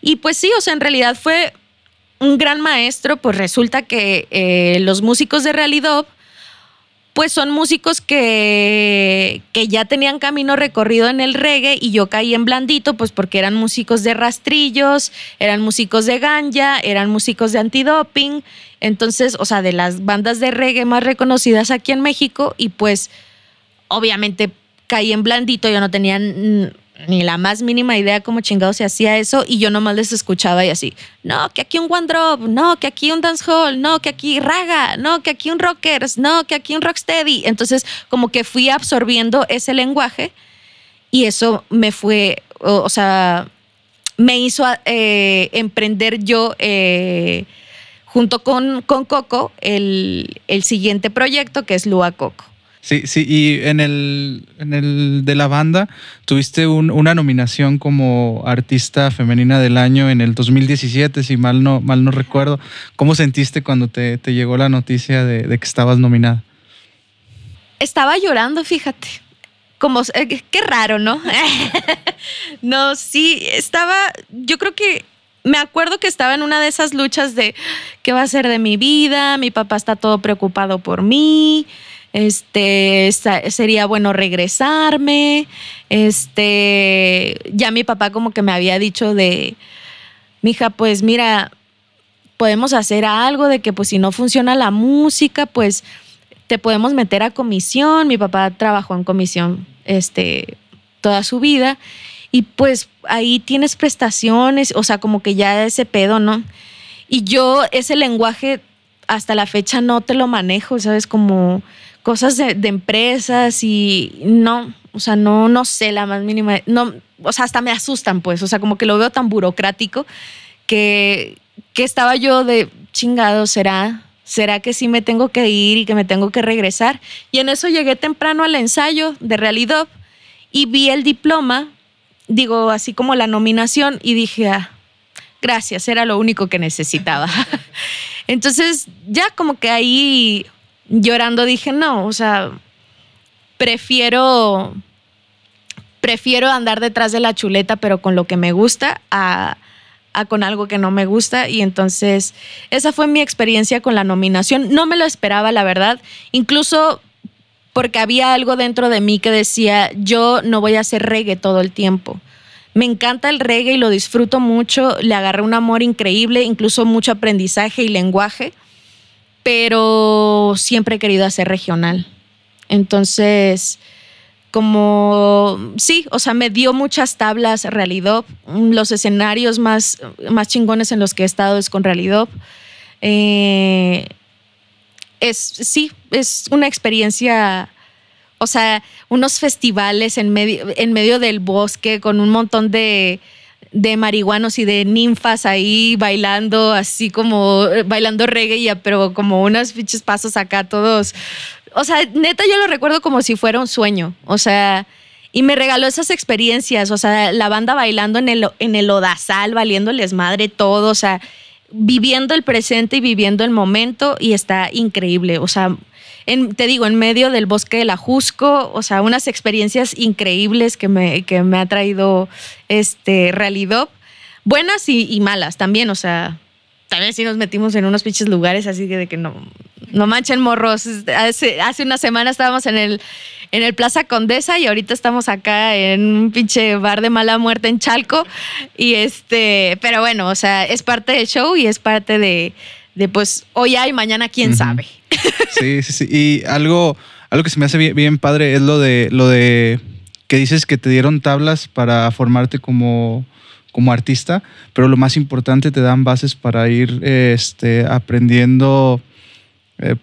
Y pues sí, o sea, en realidad fue un gran maestro, pues resulta que eh, los músicos de Realidad pues son músicos que, que ya tenían camino recorrido en el reggae y yo caí en blandito, pues porque eran músicos de rastrillos, eran músicos de ganja, eran músicos de antidoping, entonces, o sea, de las bandas de reggae más reconocidas aquí en México y pues obviamente caí en blandito, yo no tenía ni la más mínima idea cómo chingado se hacía eso y yo nomás les escuchaba y así, no, que aquí un one drop, no, que aquí un dancehall, no, que aquí raga, no, que aquí un rockers, no, que aquí un rocksteady. Entonces como que fui absorbiendo ese lenguaje y eso me fue, o, sea, me hizo eh, emprender yo eh, junto con, con Coco el, el siguiente proyecto que es Lua Coco. Sí, sí, y en el, en el de la banda tuviste una nominación como artista femenina del año en el 2017, si mal no, mal no recuerdo. ¿Cómo sentiste cuando te, llegó la noticia de, que estabas nominada? Estaba llorando, fíjate. Como, eh, qué raro, ¿no? no, sí, estaba, yo creo que me acuerdo que estaba en una de esas luchas de qué va a ser de mi vida, mi papá está todo preocupado por mí, este, sería bueno regresarme, este, ya mi papá como que me había dicho de, mija, pues mira, podemos hacer algo de que pues si no funciona la música, pues te podemos meter a comisión, mi papá trabajó en comisión, este, toda su vida, y pues ahí tienes prestaciones, o sea, como que ya ese pedo, ¿no? Y yo ese lenguaje hasta la fecha no te lo manejo, ¿sabes? Como cosas de, empresas y no, o sea, no, no sé la más mínima, no, o sea, hasta me asustan, pues, o sea, como que lo veo tan burocrático que, que estaba yo de chingado, ¿será? ¿Será que sí me tengo que ir y que me tengo que regresar? Y en eso llegué temprano al ensayo de realidad y vi el diploma, digo, así como la nominación y dije, ah, gracias, era lo único que necesitaba. Entonces, ya como que ahí llorando dije, no, o sea, prefiero, prefiero andar detrás de la chuleta, pero con lo que me gusta, a, a con algo que no me gusta. Y entonces, esa fue mi experiencia con la nominación. No me lo esperaba, la verdad. Incluso porque había algo dentro de mí que decía, yo no voy a hacer reggae todo el tiempo. Me encanta el reggae y lo disfruto mucho, le agarré un amor increíble, incluso mucho aprendizaje y lenguaje, pero siempre he querido hacer regional. Entonces, como sí, o sea, me dio muchas tablas realidad. Los escenarios más, más chingones en los que he estado es con realidad. Eh, es, sí, es una experiencia, o sea, unos festivales en medio, en medio del bosque con un montón de, de marihuanos y de ninfas ahí bailando, así como eh, bailando reggae, pero como unos fiches pasos acá todos. O sea, neta, yo lo recuerdo como si fuera un sueño. O sea, y me regaló esas experiencias. O sea, la banda bailando en el, en el odazal, valiéndoles madre todo. O sea, viviendo el presente y viviendo el momento. Y está increíble. O sea, te digo, en medio del bosque de la Jusco, o sea, unas experiencias increíbles que me, que me ha traído este realidad, buenas y, malas también, o sea, vez sí nos metimos en unos pinches lugares así que de que no, No manchen morros. Hace, hace una semana estábamos en el, en el Plaza Condesa y ahorita estamos acá en un pinche bar de mala muerte en Chalco. Y este, pero bueno, o sea, es parte del show y es parte de, de pues hoy hay, mañana quién sabe. Sí, sí, sí. Y algo, algo que se me hace bien, padre es lo de, lo de que dices que te dieron tablas para formarte como como artista, pero lo más importante te dan bases para ir este, aprendiendo, eh,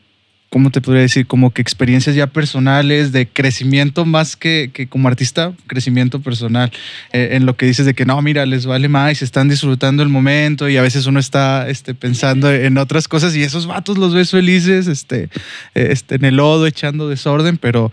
¿cómo te podría decir? Como que experiencias ya personales, de crecimiento más que, que como artista, crecimiento personal, eh, en lo que dices de que no, mira, les vale más, están disfrutando el momento y a veces uno está este, pensando en otras cosas y esos vatos los ves felices este, este, en el lodo, echando desorden, pero...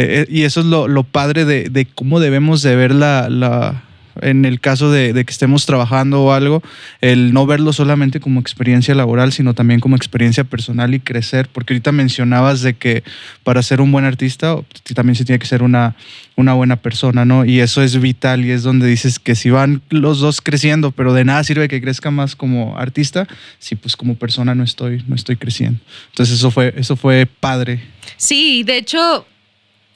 Eh, y eso es lo, lo padre de, de, cómo debemos de ver la, la en el caso de, que estemos trabajando o algo, el no verlo solamente como experiencia laboral, sino también como experiencia personal y crecer, porque ahorita mencionabas de que para ser un buen artista también se tiene que ser una, una buena persona, ¿no? Y eso es vital y es donde dices que si van los dos creciendo, pero de nada sirve que crezca más como artista, si pues como persona no estoy, no estoy creciendo. Entonces eso fue, eso fue padre. Sí, de hecho...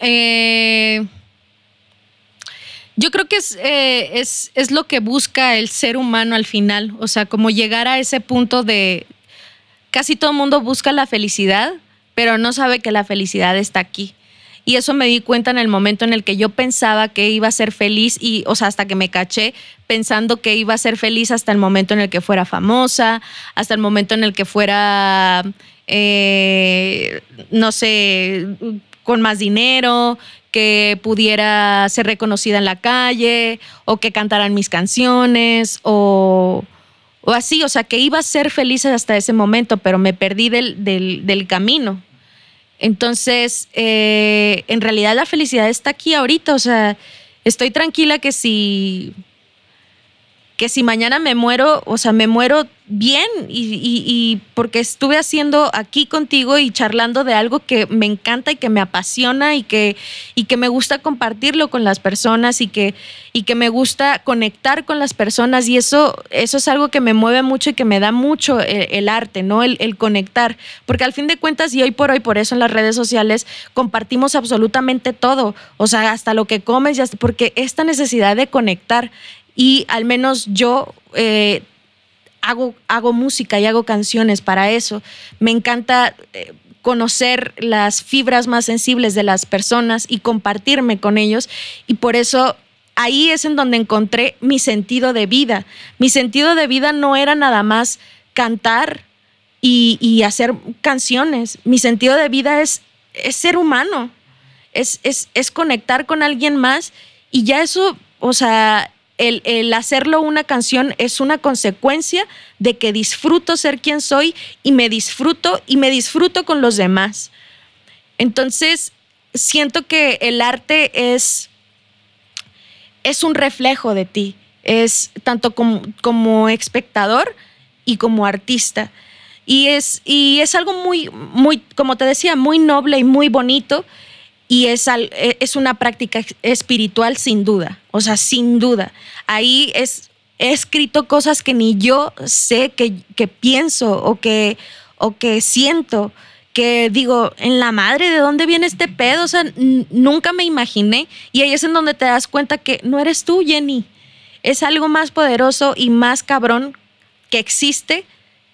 Eh yo creo que eh, es, es, lo que busca el ser humano al final, o sea, como llegar a ese punto de casi todo el mundo busca la felicidad, pero no sabe que la felicidad está aquí. Y eso me di cuenta en el momento en el que yo pensaba que iba a ser feliz y, o sea, hasta que me caché pensando que iba a ser feliz hasta el momento en el que fuera famosa, hasta el momento en el que fuera, eh, no sé, con más dinero, que pudiera ser reconocida en la calle o que cantaran mis canciones o, así, o sea, que iba a ser feliz hasta ese momento, pero me perdí del, camino. Entonces, eh, en realidad la felicidad está aquí ahorita, o sea, estoy tranquila que si que si mañana me muero, o sea, me muero bien y, porque estuve haciendo aquí contigo y charlando de algo que me encanta y que me apasiona y que, y que me gusta compartirlo con las personas y que, y que me gusta conectar con las personas. Y eso, eso es algo que me mueve mucho y que me da mucho el, arte, ¿no? El, conectar, porque al fin de cuentas y hoy por hoy, por eso en las redes sociales compartimos absolutamente todo, o sea, hasta lo que comes, ya, porque esta necesidad de conectar y al menos yo eh, hago, hago música y hago canciones para eso. Me encanta eh, conocer las fibras más sensibles de las personas y compartirme con ellos y por eso ahí es en donde encontré mi sentido de vida. Mi sentido de vida no era nada más cantar y, hacer canciones. Mi sentido de vida es, es ser humano, es, es, es conectar con alguien más y ya eso, o sea, el, hacerlo una canción es una consecuencia de que disfruto ser quien soy y me disfruto y me disfruto con los demás. Entonces, siento que el arte es, es un reflejo de ti, es tanto como, como espectador y como artista. Y es, y es algo muy, muy, como te decía, muy noble y muy bonito y es, e, es una práctica espiritual sin duda, o sea, sin duda. Ahí es, he escrito cosas que ni yo sé que, que pienso o que, o que siento, que digo, en la madre, ¿de dónde viene este pedo? O sea, nunca me imaginé. Y ahí es en donde te das cuenta que no eres tú, Jenny. Es algo más poderoso y más cabrón que existe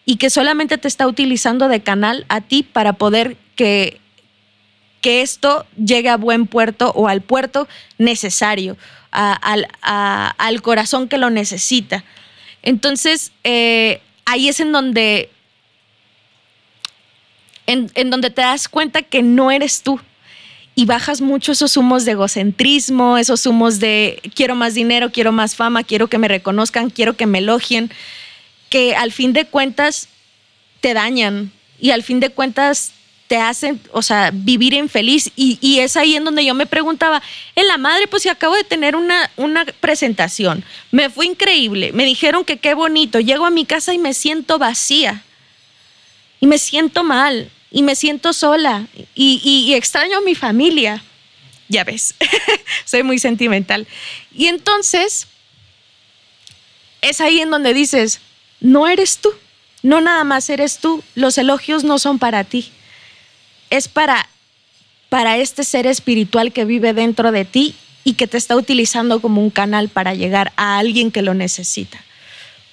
y que solamente te está utilizando de canal a ti para poder que esto llegue a buen puerto o al puerto necesario, al, corazón que lo necesita. Entonces, eh, ahí es en donde, en, en donde te das cuenta que no eres tú y bajas mucho esos humos de egocentrismo, esos humos de quiero más dinero, quiero más fama, quiero que me reconozcan, quiero que me elogien, que al fin de cuentas te dañan y al fin de cuentas te hacen, o sea, vivir infeliz. Y, es ahí en donde yo me preguntaba, en la madre, pues si acabo de tener una, una presentación, me fue increíble, me dijeron que qué bonito, llego a mi casa y me siento vacía, y me siento mal, y me siento sola, y extraño a mi familia. Ya ves, soy muy sentimental. Y entonces, es ahí en donde dices, no eres tú, no nada más eres tú, los elogios no son para ti es para, para este ser espiritual que vive dentro de ti y que te está utilizando como un canal para llegar a alguien que lo necesita.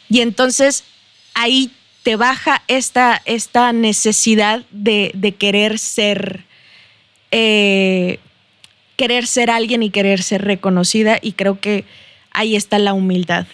Y entonces ahí te baja esta, esta necesidad de, querer ser, eh, querer ser alguien y querer ser reconocida y creo que ahí está la humildad.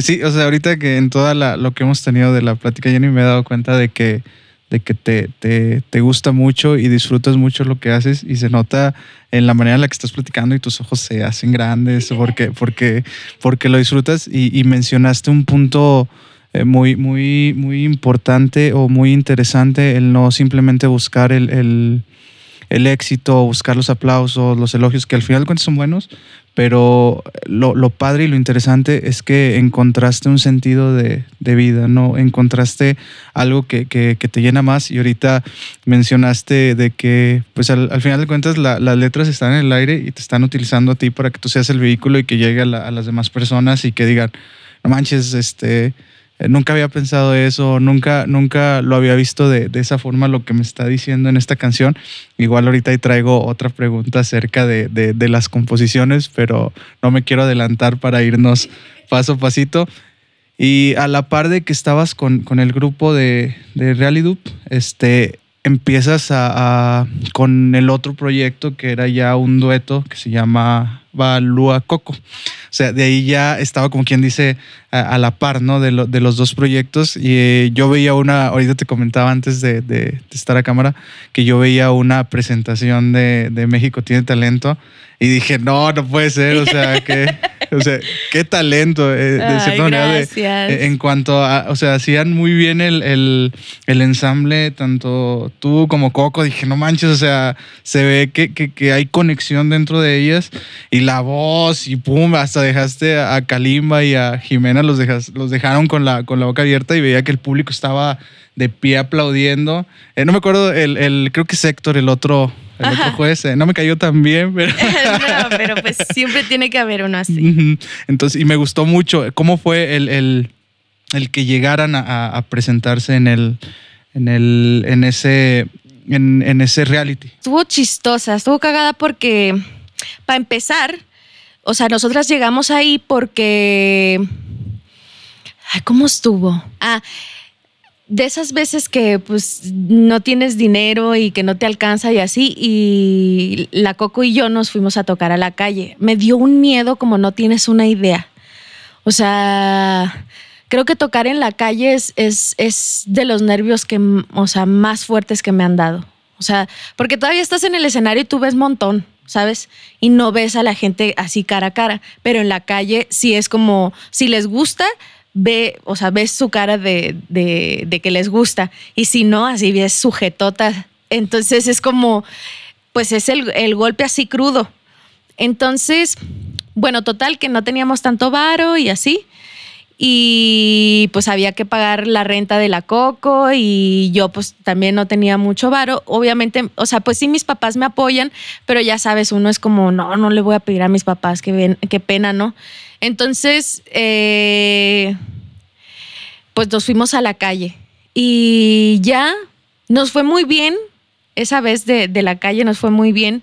Sí, o sea, ahorita que en toda lo que hemos tenido de la plática, yo ni me he dado cuenta de que, de que te, te, gusta mucho y disfrutas mucho lo que haces y se nota en la manera en la que estás platicando y tus ojos se hacen grandes porque, porque, porque lo disfrutas y mencionaste un punto eh, muy, muy, muy importante o muy interesante el no simplemente buscar el, el, el éxito, buscar los aplausos, los elogios, que al final de cuentas son buenos, pero lo, padre y lo interesante es que encontraste un sentido de, de vida, ¿no? Encontraste algo que, que, te llena más y ahorita mencionaste de que, pues al, al final de cuentas las letras están en el aire y te están utilizando a ti para que tú seas el vehículo y que llegue a, a las demás personas y que digan, no manches, este nunca había pensado eso, nunca, nunca lo había visto de, esa forma lo que me está diciendo en esta canción. Igual ahorita ahí traigo otra pregunta acerca de, las composiciones, pero no me quiero adelantar para irnos paso a pasito. Y a la par de que estabas con, el grupo de, de este, empiezas a, con el otro proyecto que era ya un dueto que se llama Balúa Coco. O sea, de ahí ya estaba como quien dice a, la par, ¿no? De, de, los dos proyectos. Y eh, yo veía una, ahorita te comentaba antes de, de, estar a cámara, que yo veía una presentación de, de México Tiene Talento y dije, no, no puede ser, o sea, que... O sea, qué talento, eh, de cierta manera. Eh, en cuanto a, o sea, hacían muy bien el, el, el, ensamble, tanto tú como Coco. Dije, no manches, o sea, se ve que, que, que, hay conexión dentro de ellas. Y la voz, y pum, hasta dejaste a Kalimba y a Jimena, los, dejas, los dejaron con la, con la boca abierta y veía que el público estaba de pie aplaudiendo. Eh, no me acuerdo, el, el, creo que es Héctor, el otro el otro juez. Eh, no me cayó tan bien, pero. no, pero pues siempre tiene que haber uno así. Entonces, y me gustó mucho. ¿Cómo fue el, el, el que llegaran a, a, presentarse en el, en el, en ese, en, en ese reality? Estuvo chistosa, estuvo cagada porque, para empezar, o sea, nosotras llegamos ahí porque. Ay, ¿cómo estuvo? Ah, de esas veces que pues no tienes dinero y que no te alcanza y así, y la Coco y yo nos fuimos a tocar a la calle. Me dio un miedo como no tienes una idea. O sea, creo que tocar en la calle es, es, de los nervios que, o sea, más fuertes que me han dado. O sea, porque todavía estás en el escenario y tú ves montón, ¿sabes? Y no ves a la gente así cara a cara, pero en la calle sí es como, si les gusta, ve, o sea, ves su cara de, que les gusta. Y si no, así ves sujetota. Entonces es como, pues es el, golpe así crudo. Entonces, bueno, total, que no teníamos tanto varo y así. Y pues había que pagar la renta de la Coco y yo pues también no tenía mucho varo. Obviamente, o sea, pues sí mis papás me apoyan, pero ya sabes, uno es como, no, no le voy a pedir a mis papás, que qué pena, ¿no? Entonces, eh, pues nos fuimos a la calle y ya nos fue muy bien. Esa vez de, la calle nos fue muy bien.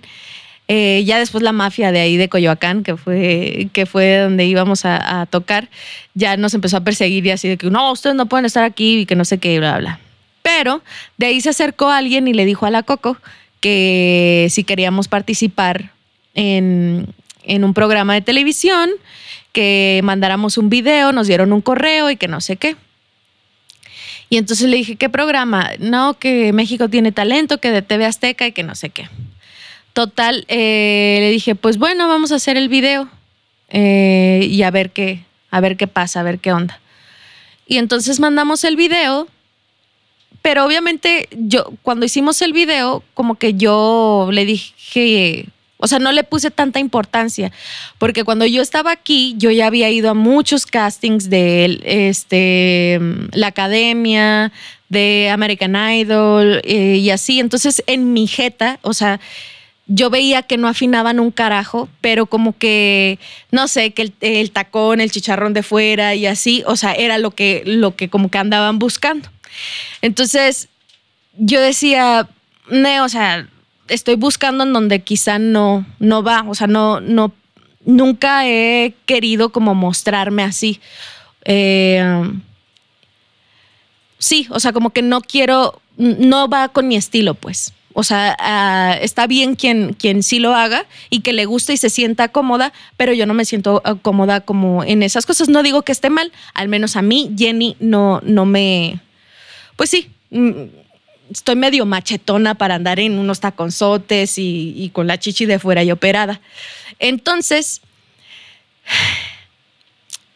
Eh, ya después la mafia de ahí de Coyoacán, que fue, que fue donde íbamos a, tocar, ya nos empezó a perseguir y así de que no, ustedes no pueden estar aquí y que no sé qué, bla, bla. Pero de ahí se acercó alguien y le dijo a la Coco que si queríamos participar en, en un programa de televisión que mandáramos un video, nos dieron un correo y que no sé qué. Y entonces le dije, ¿qué programa? No, que México tiene talento, que de TV Azteca y que no sé qué. Total, eh, le dije, pues bueno, vamos a hacer el video eh, y a ver qué, a ver qué pasa, a ver qué onda. Y entonces mandamos el video, pero obviamente yo, cuando hicimos el video, como que yo le dije, o sea, no le puse tanta importancia, porque cuando yo estaba aquí, yo ya había ido a muchos castings de este, la academia, de American Idol eh, y así. Entonces, en mi jeta, o sea, yo veía que no afinaban un carajo, pero como que, no sé, que el, tacón, el chicharrón de fuera y así, o sea, era lo que, lo que como que andaban buscando. Entonces, yo decía, ne, o sea, estoy buscando en donde quizá no, no va, o sea, no, no, nunca he querido como mostrarme así. Eh, sí, o sea, como que no quiero, no va con mi estilo, pues. O sea, ah, está bien quien, quien sí lo haga y que le guste y se sienta cómoda, pero yo no me siento ah, cómoda como en esas cosas. No digo que esté mal, al menos a mí, Jenny, no, no me. Pues sí, mm, estoy medio machetona para andar en unos taconzotes y, y con la chichi de fuera y operada. Entonces,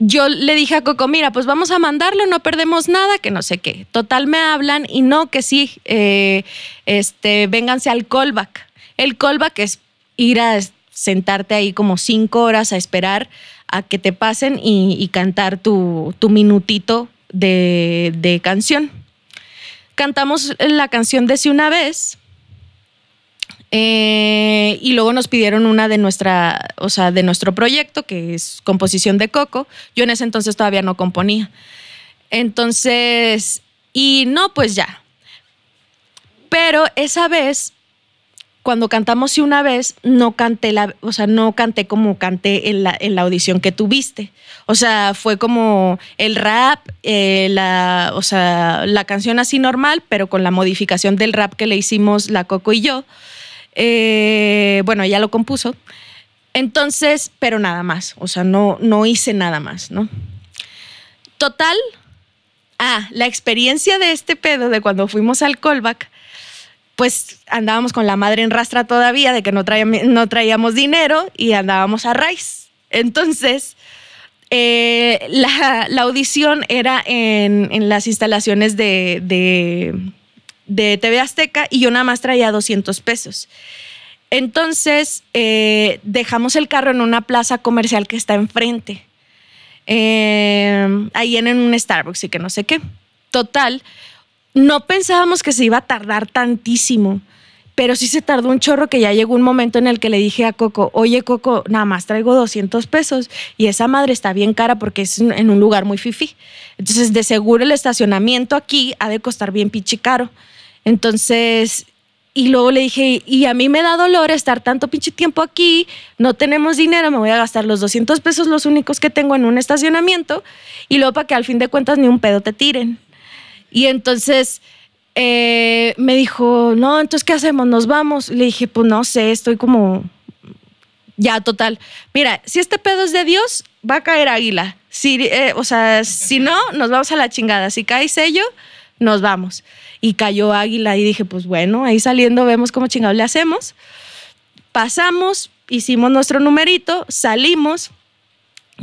yo le dije a Coco, mira, pues vamos a mandarlo, no perdemos nada, que no sé qué. Total me hablan y no, que sí, eh, este, vénganse al callback. El callback es ir a sentarte ahí como cinco horas a esperar a que te pasen y, cantar tu, minutito de, de canción. Cantamos la canción de Si una vez eh, y luego nos pidieron una de nuestra, o sea, de nuestro proyecto, que es composición de Coco. Yo en ese entonces todavía no componía. Entonces, y no, pues ya. Pero esa vez, cuando cantamos y una vez, no canté la, o sea, no canté como canté en la, en la audición que tuviste. O sea, fue como el rap, eh, la, o sea, la canción así normal, pero con la modificación del rap que le hicimos la Coco y yo. Eh, bueno, ella lo compuso. Entonces, pero nada más, o sea, no, no hice nada más, ¿no? Total, ah, la experiencia de este pedo de cuando fuimos al callback, pues andábamos con la madre en rastra todavía de que no traíamos, dinero y andábamos a raíz. Entonces, eh, la, audición era en, las instalaciones de TV Azteca y yo nada más traía 200 pesos. Entonces eh, dejamos el carro en una plaza comercial que está enfrente, eh, ahí en, un Starbucks y que no sé qué. Total, no pensábamos que se iba a tardar tantísimo, pero sí se tardó un chorro que ya llegó un momento en el que le dije a Coco, oye Coco, nada más traigo 200 pesos y esa madre está bien cara porque es en un lugar muy fifi. Entonces de seguro el estacionamiento aquí ha de costar bien pinche caro. Entonces, y luego le dije, y a mí me da dolor estar tanto pinche tiempo aquí, no tenemos dinero, me voy a gastar los 200 pesos los únicos que tengo en un estacionamiento, y luego para que al fin de cuentas ni un pedo te tiren. Y entonces eh, me dijo, no, entonces ¿qué hacemos? ¿Nos vamos? Le dije, pues no sé, estoy como, ya total. Mira, si este pedo es de Dios, va a caer águila. Si, eh, o sea, si no, nos vamos a la chingada. Si cae sello, nos vamos y cayó Águila y dije, pues bueno, ahí saliendo vemos cómo chingados le hacemos. Pasamos, hicimos nuestro numerito, salimos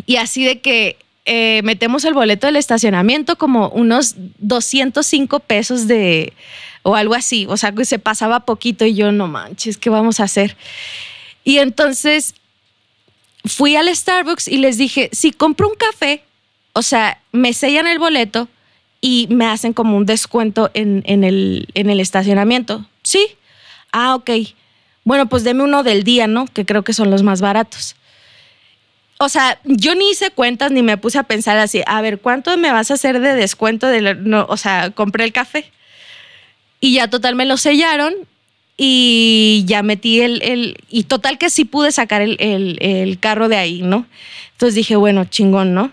y así de que eh, metemos el boleto del estacionamiento como unos 205 pesos de o algo así, o sea, que se pasaba poquito y yo no manches, ¿qué vamos a hacer? Y entonces fui al Starbucks y les dije, si compro un café, o sea, me sellan el boleto, y me hacen como un descuento en, el, en el estacionamiento. Sí. Ah, ok. Bueno, pues deme uno del día, ¿no? Que creo que son los más baratos. O sea, yo ni hice cuentas ni me puse a pensar así, a ver, ¿cuánto me vas a hacer de descuento? De no, o sea, compré el café. Y ya total me lo sellaron y ya metí el, el y total que sí pude sacar el, el carro de ahí, ¿no? Entonces dije, bueno, chingón, ¿no?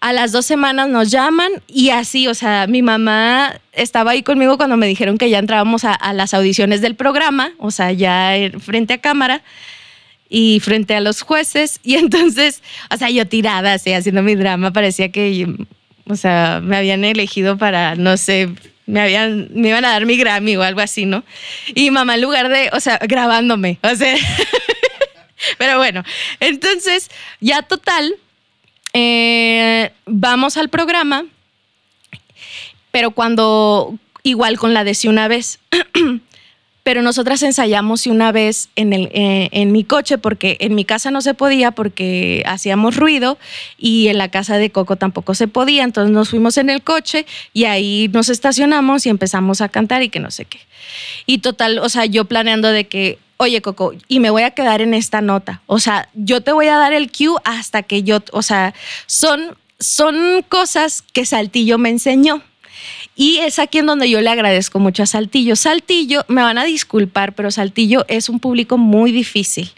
A las dos semanas nos llaman y así, o sea, mi mamá estaba ahí conmigo cuando me dijeron que ya entrábamos a, las audiciones del programa, o sea, ya frente a cámara y frente a los jueces. Y entonces, o sea, yo tirada, así, haciendo mi drama, parecía que, o sea, me habían elegido para, no sé, me habían, me iban a dar mi Grammy o algo así, ¿no? Y mamá, en lugar de, o sea, grabándome, o sea, pero bueno, entonces, ya total, eh, vamos al programa, pero cuando, igual con la de si una vez, pero nosotras ensayamos si una vez en, el, eh, en mi coche, porque en mi casa no se podía porque hacíamos ruido y en la casa de Coco tampoco se podía, entonces nos fuimos en el coche y ahí nos estacionamos y empezamos a cantar y que no sé qué. Y total, o sea, yo planeando de que oye Coco, y me voy a quedar en esta nota. O sea, yo te voy a dar el cue hasta que yo, o sea, son, son cosas que Saltillo me enseñó. Y es aquí en donde yo le agradezco mucho a Saltillo. Saltillo, me van a disculpar, pero Saltillo es un público muy difícil.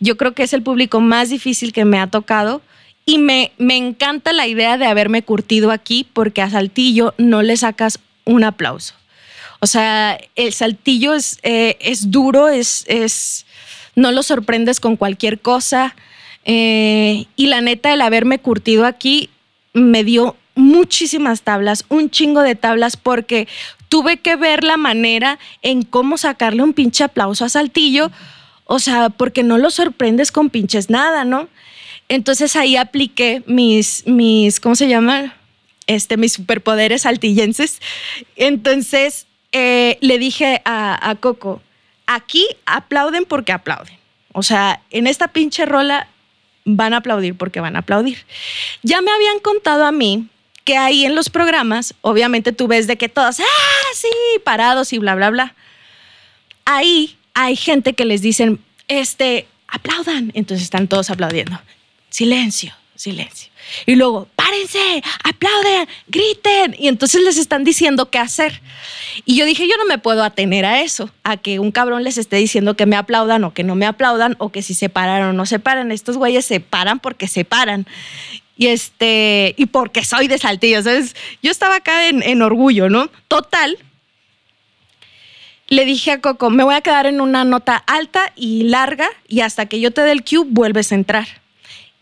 Yo creo que es el público más difícil que me ha tocado. Y me, me encanta la idea de haberme curtido aquí porque a Saltillo no le sacas un aplauso. O sea, el Saltillo es, eh, es duro, es, es, no lo sorprendes con cualquier cosa. Eh, y la neta, el haberme curtido aquí me dio muchísimas tablas, un chingo de tablas, porque tuve que ver la manera en cómo sacarle un pinche aplauso a Saltillo, o sea, porque no lo sorprendes con pinches nada, ¿no? Entonces ahí apliqué mis, mis, ¿cómo se llama? Este, mis superpoderes saltillenses. Entonces eh, le dije a, a Coco, aquí aplauden porque aplauden. O sea, en esta pinche rola van a aplaudir porque van a aplaudir. Ya me habían contado a mí que ahí en los programas, obviamente tú ves de que todos, ah, sí, parados y bla, bla, bla. Ahí hay gente que les dicen, este, aplaudan. Entonces están todos aplaudiendo. Silencio, silencio. Y luego, párense, aplauden, griten. Y entonces les están diciendo qué hacer. Y yo dije, yo no me puedo atener a eso, a que un cabrón les esté diciendo que me aplaudan o que no me aplaudan o que si se paran o no se paran. Estos güeyes se paran porque se paran y este, y porque soy de Saltillo. Yo estaba acá en, orgullo, ¿no? Total, le dije a Coco, me voy a quedar en una nota alta y larga y hasta que yo te dé el cue vuelves a entrar.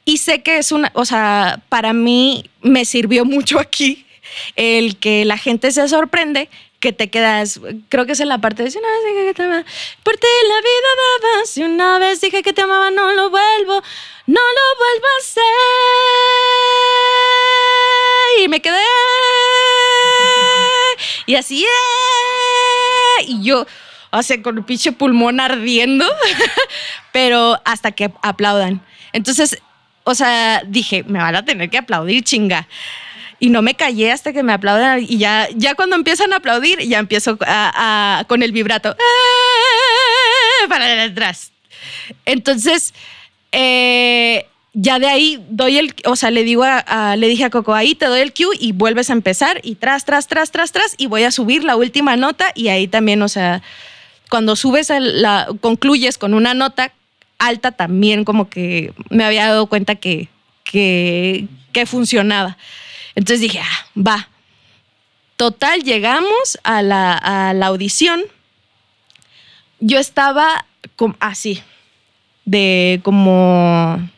Y sé que es una, o sea, para mí me sirvió mucho aquí el que la gente se sorprende, que te quedas, creo que es en la parte de si una vez dije que te amaba, por ti la vida daba, si una vez dije que te amaba no lo vuelvo, no lo vuelvo a hacer. Y me quedé. Y así, ¡eh! y yo, o con el pinche pulmón ardiendo, pero hasta que aplaudan. Entonces, o sea, dije, me van a tener que aplaudir, chinga. Y no me callé hasta que me aplaudan. Y ya, ya cuando empiezan a aplaudir, ya empiezo con el vibrato. ¡Eh! Para atrás. Entonces, eh, ya de ahí doy el, o sea, le digo a, le dije a Coco, ahí te doy el cue y vuelves a empezar y tras, tras, tras, tras, tras y voy a subir la última nota y ahí también, o sea, cuando subes, la, concluyes con una nota alta también como que me había dado cuenta que, que, que funcionaba. Entonces dije, ah, va. Total, llegamos a la, a la audición. Yo estaba así de como,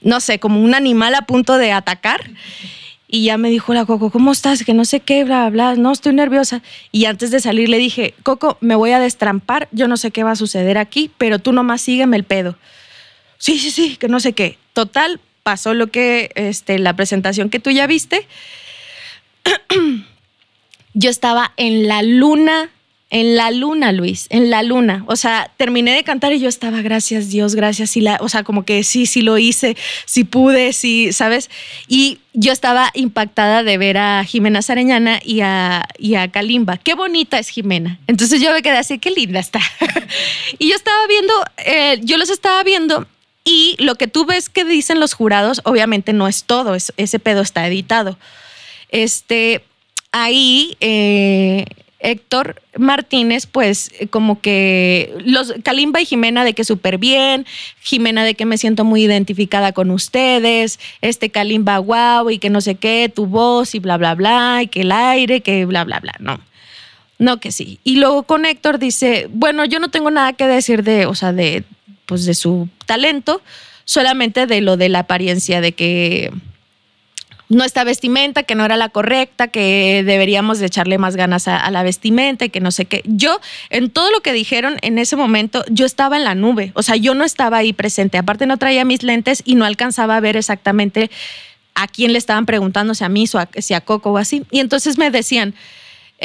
no sé, como un animal a punto de atacar. Y ya me dijo la Coco, ¿cómo estás? Que no sé qué, bla, bla, no, estoy nerviosa. Y antes de salir le dije, Coco, me voy a destrampar, yo no sé qué va a suceder aquí, pero tú nomás sígueme el pedo. Sí, sí, sí, que no sé qué. Total, pasó lo que, este, la presentación que tú ya viste. yo estaba en la luna en la luna, Luis, en la luna. O sea, terminé de cantar y yo estaba, gracias Dios, gracias. Y la, o sea, como que sí, sí lo hice, sí pude, sí, ¿sabes? Y yo estaba impactada de ver a Jimena Sareñana y a, y a Kalimba. Qué bonita es Jimena. Entonces yo me quedé así, qué linda está. y yo estaba viendo, eh, yo los estaba viendo y lo que tú ves que dicen los jurados, obviamente no es todo, ese pedo está editado. Este, ahí... Eh, Héctor Martínez, pues eh, como que los Kalimba y Jimena de que súper bien, Jimena de que me siento muy identificada con ustedes, este Kalimba wow y que no sé qué, tu voz y bla bla bla, y que el aire, que bla bla bla, no. No que sí. Y luego con Héctor dice, bueno, yo no tengo nada que decir de, o sea, de pues de su talento, solamente de lo de la apariencia de que no esta vestimenta, que no era la correcta, que deberíamos de echarle más ganas a, la vestimenta y que no sé qué. Yo, en todo lo que dijeron en ese momento, yo estaba en la nube, o sea, yo no estaba ahí presente. Aparte no traía mis lentes y no alcanzaba a ver exactamente a quién le estaban preguntando, si a mí, si a Coco o así. Y entonces me decían,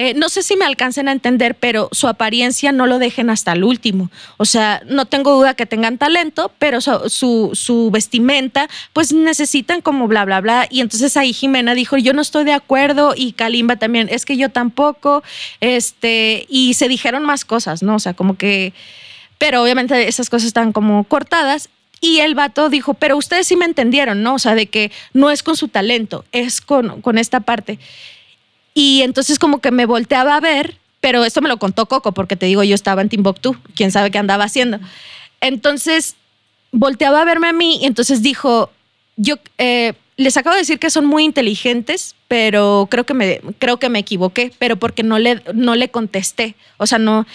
eh, no sé si me alcancen a entender, pero su apariencia no lo dejen hasta el último. O sea, no tengo duda que tengan talento, pero su, vestimenta, pues necesitan como bla, bla, bla. Y entonces ahí Jimena dijo, yo no estoy de acuerdo y Kalimba también, es que yo tampoco. Este, y se dijeron más cosas, ¿no? O sea, como que, pero obviamente esas cosas están como cortadas. Y el vato dijo, pero ustedes sí me entendieron, ¿no? O sea, de que no es con su talento, es con, con esta parte. Y entonces como que me volteaba a ver, pero esto me lo contó Coco, porque te digo, yo estaba en Timbuktu, quién sabe qué andaba haciendo. Entonces volteaba a verme a mí y entonces dijo, yo eh, les acabo de decir que son muy inteligentes, pero creo que me, creo que me equivoqué, pero porque no le, no le contesté. O sea, no.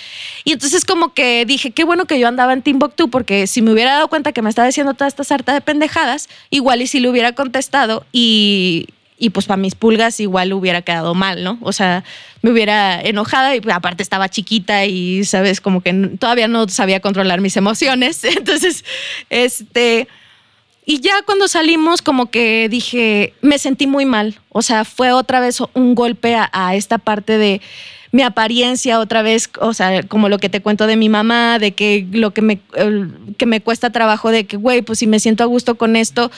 Y entonces como que dije, qué bueno que yo andaba en Timbuktu, porque si me hubiera dado cuenta que me estaba diciendo toda esta sarta de pendejadas, igual y si le hubiera contestado y, y pues para mis pulgas igual hubiera quedado mal, ¿no? O sea, me hubiera enojada y aparte estaba chiquita y, sabes, como que todavía no sabía controlar mis emociones. Entonces, este... Y ya cuando salimos, como que dije, me sentí muy mal. O sea, fue otra vez un golpe a, esta parte de mi apariencia, otra vez, o sea, como lo que te cuento de mi mamá, de que lo que me, que me cuesta trabajo, de que, güey, pues si me siento a gusto con esto,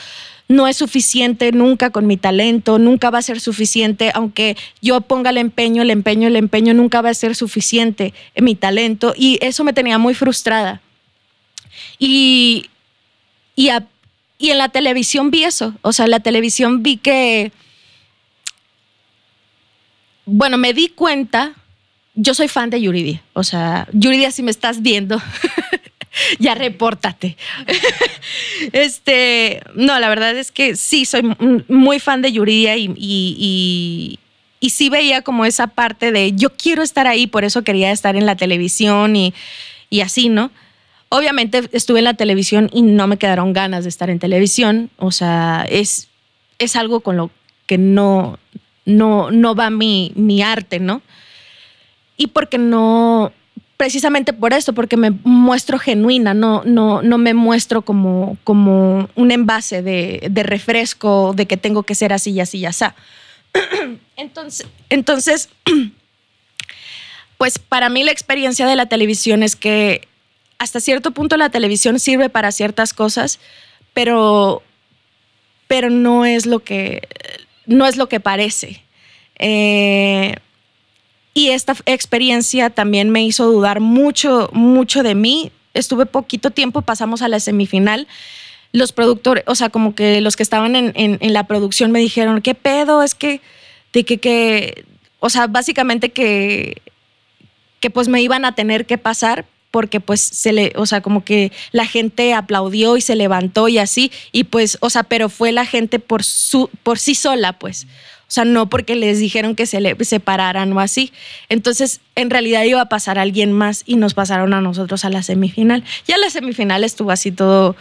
no es suficiente nunca con mi talento, nunca va a ser suficiente, aunque yo ponga el empeño, el empeño, el empeño, nunca va a ser suficiente en mi talento. Y eso me tenía muy frustrada. Y, y, y en la televisión vi eso, o sea, en la televisión vi que, bueno, me di cuenta, yo soy fan de Yuridia, o sea, Yuridia, si me estás viendo, ya repórtate. este, no, la verdad es que sí, soy muy fan de Yuridia y, y, y, sí veía como esa parte de yo quiero estar ahí, por eso quería estar en la televisión y, y así, ¿no? Obviamente estuve en la televisión y no me quedaron ganas de estar en televisión, o sea, es, es algo con lo que no, no, no va mi, mi arte, ¿no? Y porque no, precisamente por esto, porque me muestro genuina, no, no, no me muestro como, como un envase de, de refresco, de que tengo que ser así y así y así. Entonces, entonces, pues para mí la experiencia de la televisión es que hasta cierto punto la televisión sirve para ciertas cosas, pero, pero no es lo que, no es lo que parece. Eh, y esta experiencia también me hizo dudar mucho, mucho de mí. Estuve poquito tiempo, pasamos a la semifinal. Los productores, o sea, como que los que estaban en, en, la producción me dijeron, ¿qué pedo? Es que, de que, que, o sea, básicamente que, que pues me iban a tener que pasar porque pues se le, o sea, como que la gente aplaudió y se levantó y así, y pues, o sea, pero fue la gente por, su, por sí sola, pues. O sea, no porque les dijeron que se le separaran o así. Entonces, en realidad iba a pasar a alguien más y nos pasaron a nosotros a la semifinal. Ya la semifinal estuvo así todo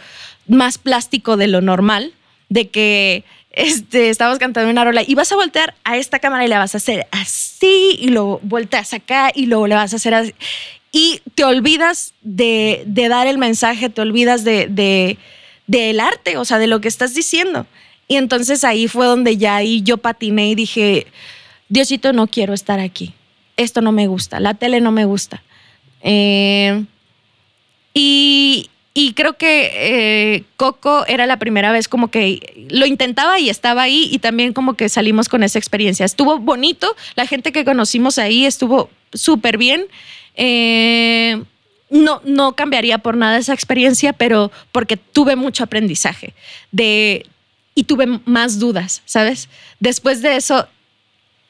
más plástico de lo normal, de que este, estábamos cantando una rola y vas a voltear a esta cámara y la vas a hacer así y luego volteas acá y luego le vas a hacer así. Y te olvidas de, dar el mensaje, te olvidas de, de, del arte, o sea, de lo que estás diciendo. Y entonces ahí fue donde ya ahí yo patiné y dije, Diosito, no quiero estar aquí. Esto no me gusta, la tele no me gusta. Eh, y, creo que eh, Coco era la primera vez como que lo intentaba y estaba ahí y también como que salimos con esa experiencia. Estuvo bonito, la gente que conocimos ahí estuvo súper bien. Eh, no, no cambiaría por nada esa experiencia, pero porque tuve mucho aprendizaje de y tuve más dudas, ¿sabes? Después de eso,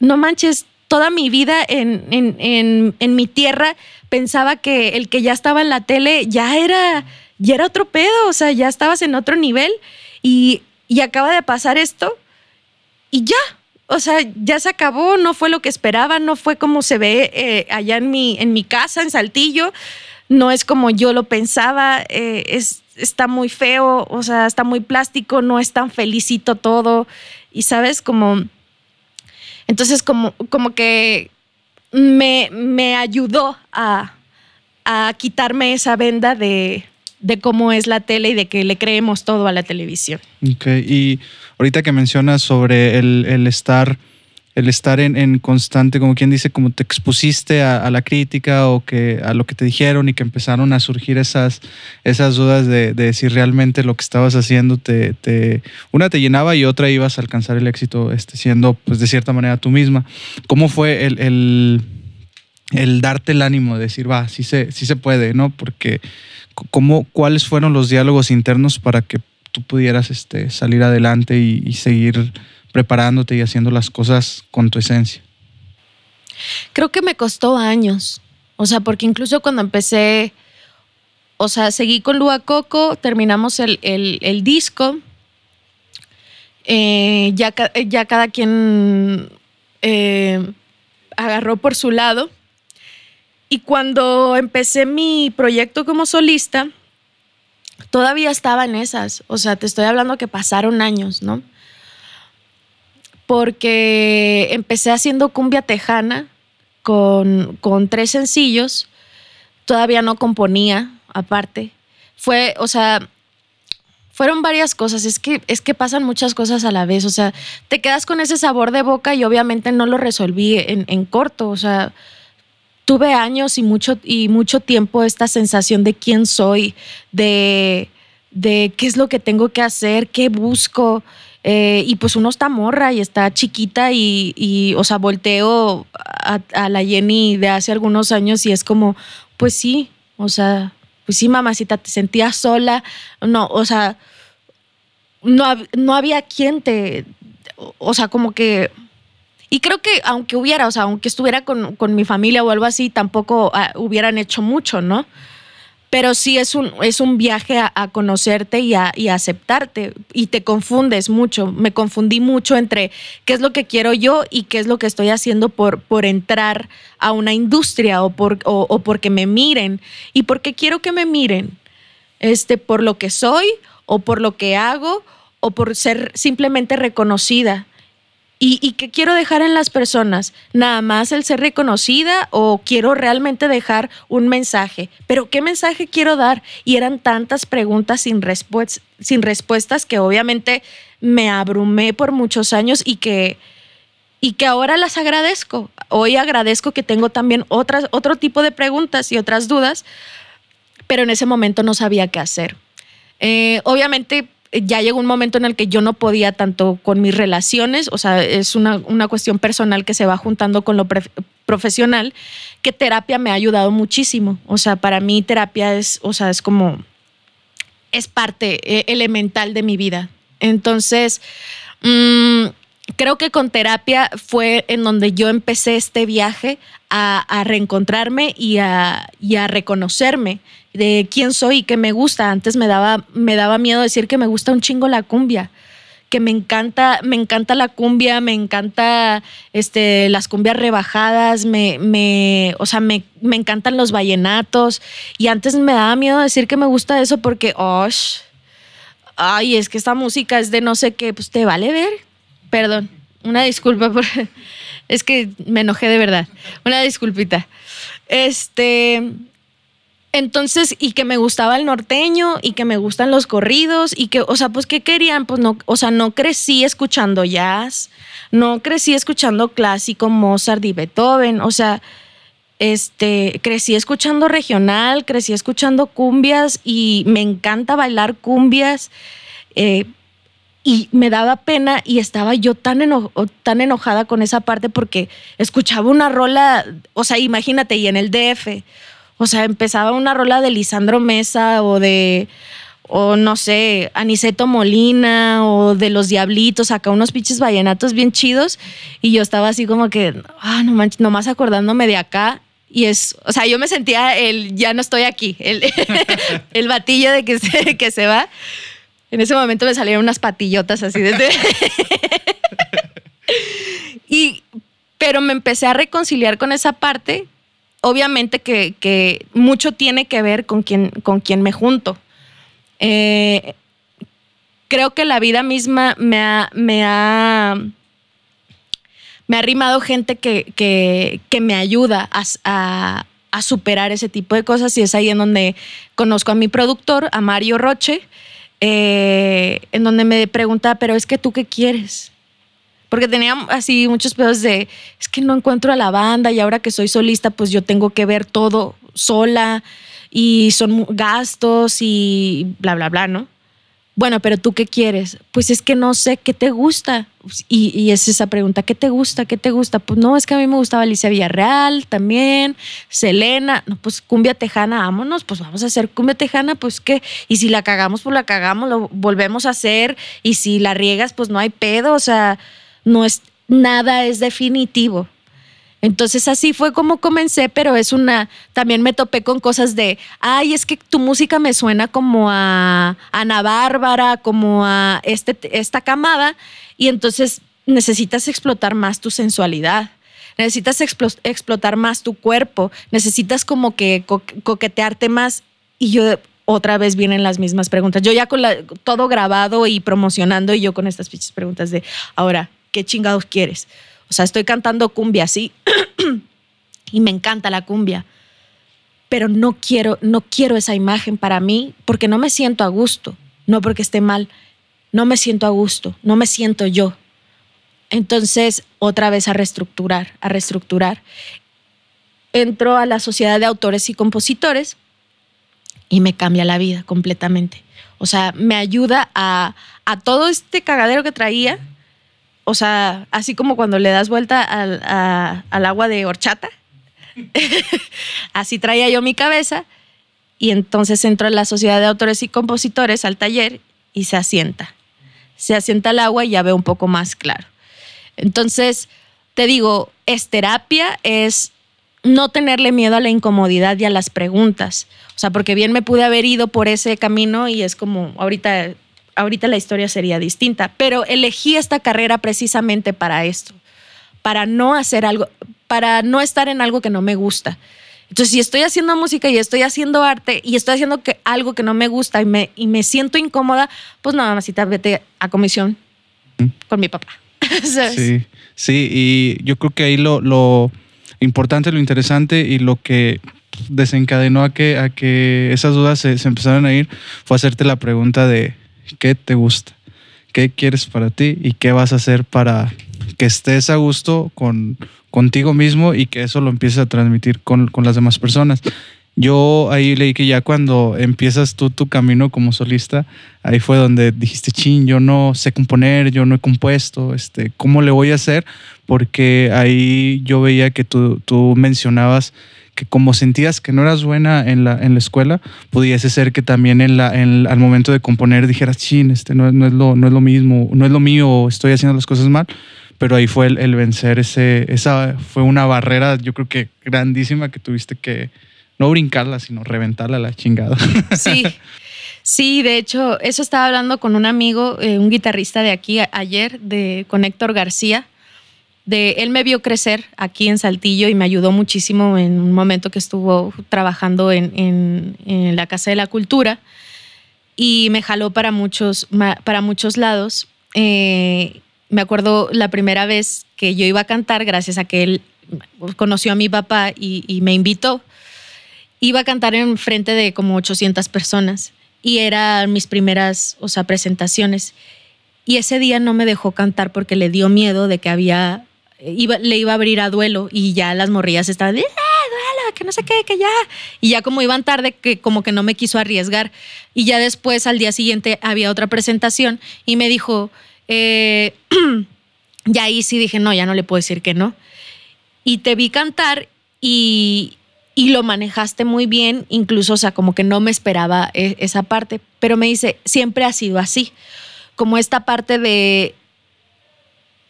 no manches, toda mi vida en, mi tierra pensaba que el que ya estaba en la tele ya era, ya era otro pedo, o sea, ya estabas en otro nivel y, acaba de pasar esto y ya, o sea, ya se acabó, no fue lo que esperaba, no fue como se ve eh, allá en mi, en mi casa, en Saltillo, no es como yo lo pensaba, eh, es, está muy feo, o sea, está muy plástico, no es tan felicito todo. Y sabes, como. Entonces, como, como que me, me ayudó a, a, quitarme esa venda de, de, cómo es la tele y de que le creemos todo a la televisión. Ok, y ahorita que mencionas sobre el, el estar el estar en, constante, como quien dice, como te expusiste a, la crítica o que a lo que te dijeron y que empezaron a surgir esas, esas dudas de, de si realmente lo que estabas haciendo te, una te llenaba y otra ibas a alcanzar el éxito este, siendo pues de cierta manera tú misma. ¿Cómo fue el, el, darte el ánimo de decir, va, sí se, sí se puede, ¿no? Porque ¿cómo, ¿cuáles fueron los diálogos internos para que tú pudieras este, salir adelante y seguir preparándote y haciendo las cosas con tu esencia? Creo que me costó años. O sea, porque incluso cuando empecé, o sea, seguí con Lua Coco, terminamos el, disco. Eh, ya, ya, cada quien eh, agarró por su lado. Y cuando empecé mi proyecto como solista, todavía estaba en esas. O sea, te estoy hablando que pasaron años, ¿no? Porque empecé haciendo cumbia tejana con, tres sencillos. Todavía no componía, aparte. Fue, o sea, fueron varias cosas. Es que, es que pasan muchas cosas a la vez. O sea, te quedas con ese sabor de boca y obviamente no lo resolví en, en corto. O sea, tuve años y mucho, y mucho tiempo esta sensación de quién soy, de, de qué es lo que tengo que hacer, qué busco. Eh, y pues uno está morra y está chiquita y, o sea, volteo a, la Jenny de hace algunos años y es como, pues sí, o sea, pues sí, mamacita, te sentías sola. No, o sea, no, no había quien te, o sea, como que y creo que aunque hubiera, o sea, aunque estuviera con, mi familia o algo así, tampoco ah, hubieran hecho mucho, ¿no? Pero sí es un, es un viaje a, conocerte y a, aceptarte. Y te confundes mucho. Me confundí mucho entre qué es lo que quiero yo y qué es lo que estoy haciendo por, por entrar a una industria o, por, o, porque me miren. ¿Y por qué quiero que me miren? Este, ¿Por lo que soy o por lo que hago o por ser simplemente reconocida? ¿Y, qué quiero dejar en las personas? ¿Nada más el ser reconocida o quiero realmente dejar un mensaje? ¿Pero qué mensaje quiero dar? Y eran tantas preguntas sin, sin respuestas que obviamente me abrumé por muchos años y que, y que ahora las agradezco. Hoy agradezco que tengo también otras, otro tipo de preguntas y otras dudas, pero en ese momento no sabía qué hacer. Eh, obviamente ya llegó un momento en el que yo no podía tanto con mis relaciones, o sea, es una, cuestión personal que se va juntando con lo profesional, que terapia me ha ayudado muchísimo. O sea, para mí terapia es, o sea, es como, es parte eh, elemental de mi vida. Entonces, mmm, creo que con terapia fue en donde yo empecé este viaje a, reencontrarme y a, reconocerme de quién soy y qué me gusta. Antes me daba, me daba miedo decir que me gusta un chingo la cumbia que me encanta, me encanta la cumbia, me encanta este, las cumbias rebajadas, me, me, o sea, me, me encantan los vallenatos. Y antes me daba miedo decir que me gusta eso porque, oh, ay, es que esta música es de no sé qué, pues te vale ver, Perdón, una disculpa. Es que me enojé de verdad. Una disculpita. Este, entonces, y que me gustaba el norteño y que me gustan los corridos y que, o sea, pues, ¿qué querían? Pues no, o sea, no crecí escuchando jazz, no crecí escuchando clásico, Mozart y Beethoven, o sea, este, crecí escuchando regional, crecí escuchando cumbias y me encanta bailar cumbias. Eh, y me daba pena y estaba yo tan, tan enojada con esa parte porque escuchaba una rola, o sea, imagínate, y en el DF, o sea, empezaba una rola de Lisandro Mesa o de, o no sé, Aniceto Molina o de Los Diablitos, acá unos pinches vallenatos bien chidos y yo estaba así como que, ah, no manches, nomás acordándome de acá y es, o sea, yo me sentía el, ya no estoy aquí, el, el batillo de que se, que se va. En ese momento me salieron unas patillotas así desde... y, pero me empecé a reconciliar con esa parte. Obviamente que, mucho tiene que ver con quien, con me junto. Eh, creo que la vida misma me ha, me ha, me ha arrimado gente que, que, me ayuda a, a, superar ese tipo de cosas y es ahí en donde conozco a mi productor, a Mario Roche, eh, en donde me preguntaba, pero es que tú qué quieres? Porque tenía así muchos pedos de, es que no encuentro a la banda y ahora que soy solista, pues yo tengo que ver todo sola y son gastos y bla, bla, bla, ¿no? bueno, pero tú qué quieres? Pues es que no sé qué te gusta. Y, es esa pregunta, ¿qué te gusta? ¿Qué te gusta? Pues no, es que a mí me gustaba Alicia Villarreal también, Selena, no, pues cumbia tejana, vámonos, pues vamos a hacer cumbia tejana, pues qué. Y si la cagamos, pues la cagamos, lo volvemos a hacer. Y si la riegas, pues no hay pedo, o sea, no es, nada es definitivo. Entonces así fue como comencé, pero es una, también me topé con cosas de, ay, es que tu música me suena como a Ana Bárbara, como a este, esta camada, y entonces necesitas explotar más tu sensualidad. Necesitas explotar más tu cuerpo, necesitas como que coquetearte más. Y yo, otra vez vienen las mismas preguntas. Yo ya con todo grabado y promocionando y yo con estas preguntas de, ahora, ¿qué chingados quieres? O sea, estoy cantando cumbia, sí, y me encanta la cumbia, pero no quiero, no quiero esa imagen para mí porque no me siento a gusto, no porque esté mal, no me siento a gusto, no me siento yo. Entonces, otra vez a reestructurar, a reestructurar. Entro a la Sociedad de Autores y Compositores y me cambia la vida completamente. O sea, me ayuda a, a todo este cagadero que traía, o sea, así como cuando le das vuelta al, al agua de horchata, así traía yo mi cabeza y entonces entro a la sociedad de autores y compositores al taller y se asienta. Se asienta el agua y ya veo un poco más claro. Entonces, te digo, es terapia, es no tenerle miedo a la incomodidad y a las preguntas. O sea, porque bien me pude haber ido por ese camino y es como ahorita ahorita la historia sería distinta, pero elegí esta carrera precisamente para esto, para no hacer algo, para no estar en algo que no me gusta. Entonces, si estoy haciendo música y estoy haciendo arte y estoy haciendo que, algo que no me gusta y me, y me siento incómoda, pues nada más vete a comisión con mi papá. Sí, sí, y yo creo que ahí lo, lo importante, lo interesante y lo que desencadenó a que, a que esas dudas se, se empezaran a ir fue hacerte la pregunta de qué te gusta, qué quieres para ti y qué vas a hacer para que estés a gusto con, contigo mismo y que eso lo empieces a transmitir con, las demás personas. Yo ahí leí que ya cuando empiezas tú tu camino como solista, ahí fue donde dijiste, chin, yo no sé componer, yo no he compuesto, este, ¿cómo le voy a hacer? Porque ahí yo veía que tú, tú mencionabas que como sentías que no eras buena en la, en la escuela, pudiese ser que también en la, en, al momento de componer dijeras, chin, este no, no, es lo, no es lo mismo, no es lo mío, estoy haciendo las cosas mal. Pero ahí fue el, vencer ese, esa fue una barrera, yo creo que grandísima que tuviste que no brincarla, sino reventarla a la chingada. Sí. Sí, de hecho, eso estaba hablando con un amigo, eh, un guitarrista de aquí ayer, de, con Héctor García, de él me vio crecer aquí en Saltillo y me ayudó muchísimo en un momento que estuvo trabajando en, la Casa de la Cultura y me jaló para muchos, para muchos lados. Eh, me acuerdo la primera vez que yo iba a cantar, gracias a que él conoció a mi papá y, me invitó, iba a cantar en frente de como 800 personas y eran mis primeras o sea, presentaciones. Y ese día no me dejó cantar porque le dio miedo de que había le iba a abrir a duelo y ya las morrillas estaban, ¡eh, duelo! Que no sé qué, que ya. Y ya como iban tarde, que como que no me quiso arriesgar. Y ya después, al día siguiente, había otra presentación y me dijo, eh, ya ahí sí dije, no, ya no le puedo decir que no. Y te vi cantar y, y lo manejaste muy bien, incluso, o sea, como que no me esperaba e, esa parte, pero me dice, siempre ha sido así, como esta parte de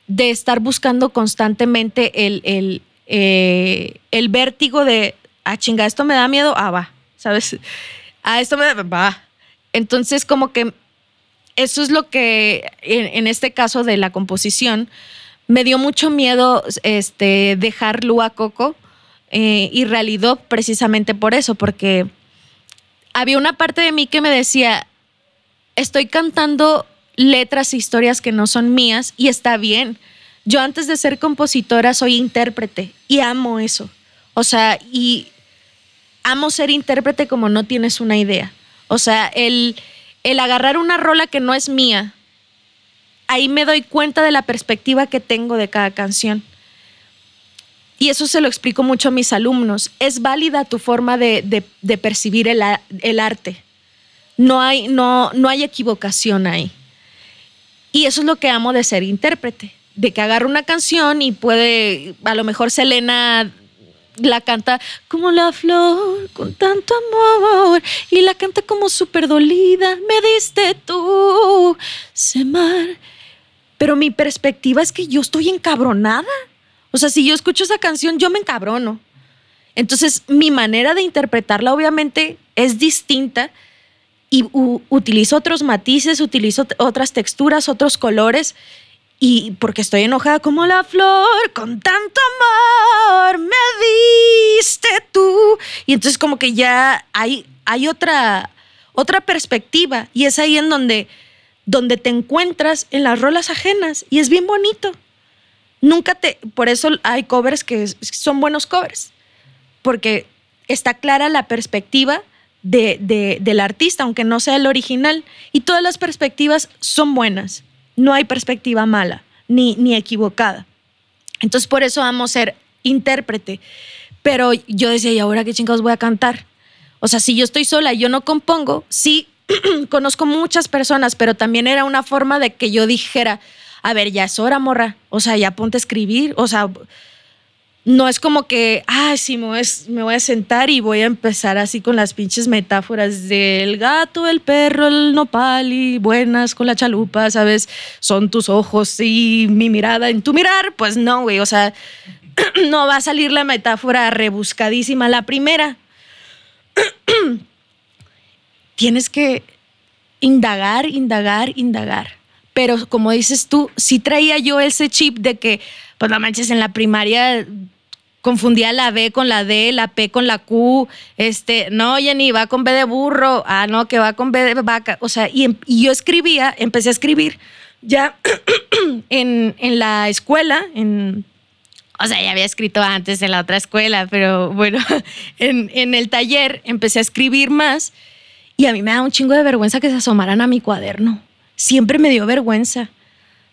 de estar buscando constantemente el, el, eh, el vértigo de, ah, chinga, esto me da miedo, ah, va, ¿sabes? Ah, esto me da, va. Entonces, como que eso es lo que, en, este caso de la composición, me dio mucho miedo este, dejar Lua Coco eh, y realidad precisamente por eso, porque había una parte de mí que me decía, estoy cantando letras e historias que no son mías y está bien. Yo antes de ser compositora soy intérprete y amo eso. O sea, y amo ser intérprete como no tienes una idea. O sea, el, el agarrar una rola que no es mía, ahí me doy cuenta de la perspectiva que tengo de cada canción. Y eso se lo explico mucho a mis alumnos. Es válida tu forma de, percibir el, el, arte. No hay, no, no hay equivocación ahí. Y eso es lo que amo de ser intérprete, de que agarra una canción y puede, a lo mejor Selena la canta como la flor, con tanto amor, y la canta como súper dolida, me diste tú, Semar. Pero mi perspectiva es que yo estoy encabronada. O sea, si yo escucho esa canción, yo me encabrono. Entonces, mi manera de interpretarla obviamente es distinta y utilizo otros matices, utilizo otras texturas, otros colores. Y porque estoy enojada como la flor, con tanto amor me diste tú. Y entonces como que ya hay, hay otra, otra perspectiva y es ahí en donde, donde te encuentras en las rolas ajenas y es bien bonito. Nunca te, por eso hay covers que son buenos covers, porque está clara la perspectiva de, del artista, aunque no sea el original. Y todas las perspectivas son buenas. No hay perspectiva mala ni, ni equivocada. Entonces, por eso vamos a ser intérprete. Pero yo decía, ¿y ahora qué chingados voy a cantar? O sea, si yo estoy sola y yo no compongo, sí, conozco muchas personas, pero también era una forma de que yo dijera, a ver, ya es hora, morra. O sea, ya ponte a escribir. O sea, no es como que, ah, sí, me voy, a, sentar y voy a empezar así con las pinches metáforas del gato, el perro, el nopal y buenas con la chalupa, ¿sabes? Son tus ojos y mi mirada en tu mirar. Pues no, güey, o sea, no va a salir la metáfora rebuscadísima la primera. Tienes que indagar, indagar, indagar. Pero como dices tú, sí traía yo ese chip de que, pues la manches en la primaria confundía la B con la D, la P con la Q, este, no, Jenny, va con B de burro, ah, no, que va con B de vaca, o sea, y, em, yo escribía, empecé a escribir ya en, la escuela, en, o sea, ya había escrito antes en la otra escuela, pero bueno, en, en el taller empecé a escribir más y a mí me da un chingo de vergüenza que se asomaran a mi cuaderno. Siempre me dio vergüenza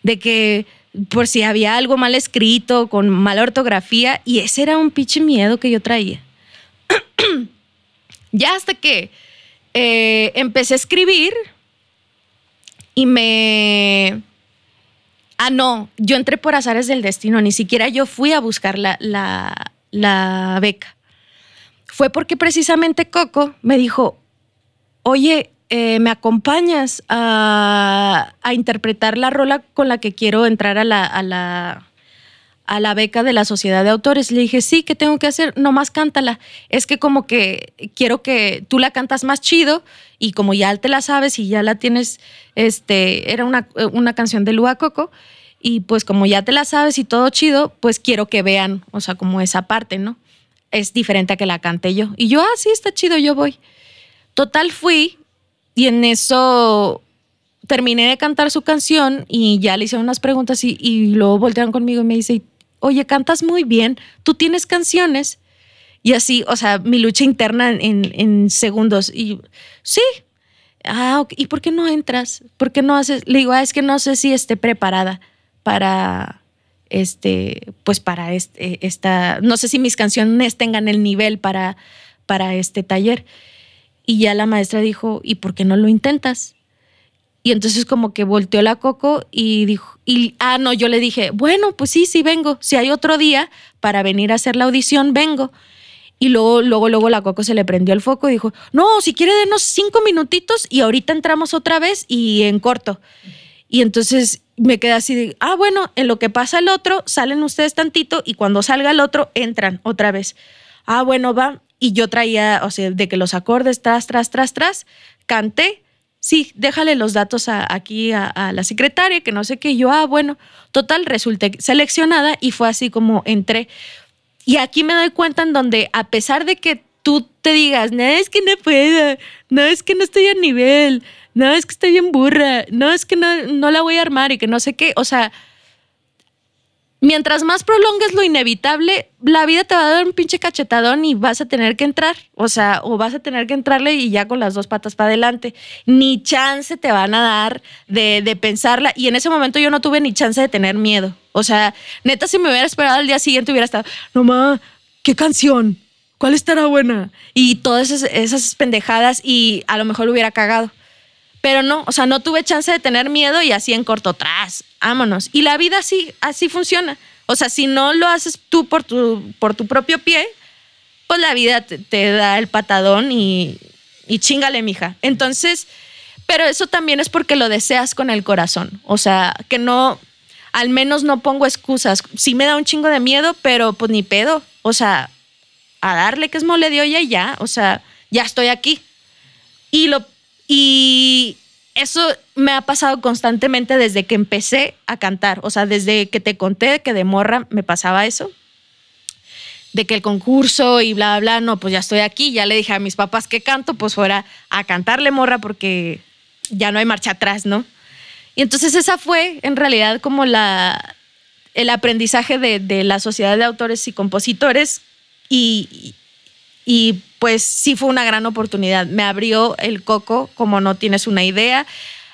de que por si había algo mal escrito, con mala ortografía, y ese era un pinche miedo que yo traía. ya hasta que eh, empecé a escribir y me... Ah, no, yo entré por azares del destino, ni siquiera yo fui a buscar la, la beca. Fue porque precisamente Coco me dijo, oye, eh, me acompañas a, interpretar la rola con la que quiero entrar a la, a la, a la beca de la sociedad de autores. Le dije, sí, ¿qué tengo que hacer? Nomás cántala. Es que como que quiero que tú la cantas más chido y como ya te la sabes y ya la tienes, este, era una, una canción de Lua Coco y pues como ya te la sabes y todo chido, pues quiero que vean, o sea, como esa parte, ¿no? Es diferente a que la cante yo. Y yo, ah, sí, está chido, yo voy. Total fui, y en eso terminé de cantar su canción y ya le hice unas preguntas y, luego voltearon conmigo y me dice, oye, cantas muy bien, tú tienes canciones. Y así, o sea, mi lucha interna en, segundos. Y sí, ah, ¿y por qué no entras? ¿Por qué no haces? Le digo, ah, es que no sé si esté preparada para, este, pues para este, esta, no sé si mis canciones tengan el nivel para, para este taller. Y ya la maestra dijo, ¿y por qué no lo intentas? Y entonces como que volteó la Coco y dijo, y, ah, no, yo le dije, bueno, pues sí, sí vengo. Si hay otro día para venir a hacer la audición, vengo. Y luego, luego, luego la Coco se le prendió el foco y dijo, no, si quiere denos cinco minutitos y ahorita entramos otra vez y en corto. Y entonces me quedé así de, ah, bueno, en lo que pasa el otro, salen ustedes tantito y cuando salga el otro, entran otra vez. Ah, bueno, va y yo traía, o sea, de que los acordes, tras, tras, tras, tras, canté. Sí, déjale los datos aquí a, la secretaria, que no sé qué. yo, ah, bueno, total, resulté seleccionada y fue así como entré. Y aquí me doy cuenta en donde, a pesar de que tú te digas, no es que no puedo, no es que no estoy a nivel, no es que estoy bien burra, no es que no, no la voy a armar y que no sé qué, o sea, mientras más prolongues lo inevitable, la vida te va a dar un pinche cachetadón y vas a tener que entrar. O sea, o vas a tener que entrarle y ya con las dos patas para adelante. Ni chance te van a dar de, pensarla. Y en ese momento yo no tuve ni chance de tener miedo. O sea, neta, si me hubiera esperado al día siguiente, hubiera estado, no ma, ¿qué canción? ¿Cuál estará buena? Y todas esas, esas pendejadas y a lo mejor lo hubiera cagado. Pero no, o sea, no tuve chance de tener miedo y así en corto atrás, vámonos. Y la vida así, así funciona. O sea, si no lo haces tú por tu, por tu propio pie, pues la vida te, da el patadón y, chingale, mija. Entonces, pero eso también es porque lo deseas con el corazón. O sea, que no, al menos no pongo excusas. Sí me da un chingo de miedo, pero pues ni pedo. O sea, a darle que es mole de olla y ya. O sea, ya estoy aquí. Y, lo, y eso me ha pasado constantemente desde que empecé a cantar. O sea, desde que te conté que de morra me pasaba eso. De que el concurso y bla, bla, bla, no, pues ya estoy aquí. Ya le dije a mis papás que canto, pues fuera a cantarle morra porque ya no hay marcha atrás, ¿no? Y entonces esa fue en realidad como la, el aprendizaje de, la sociedad de autores y compositores y, y pues sí fue una gran oportunidad. Me abrió el coco como no tienes una idea.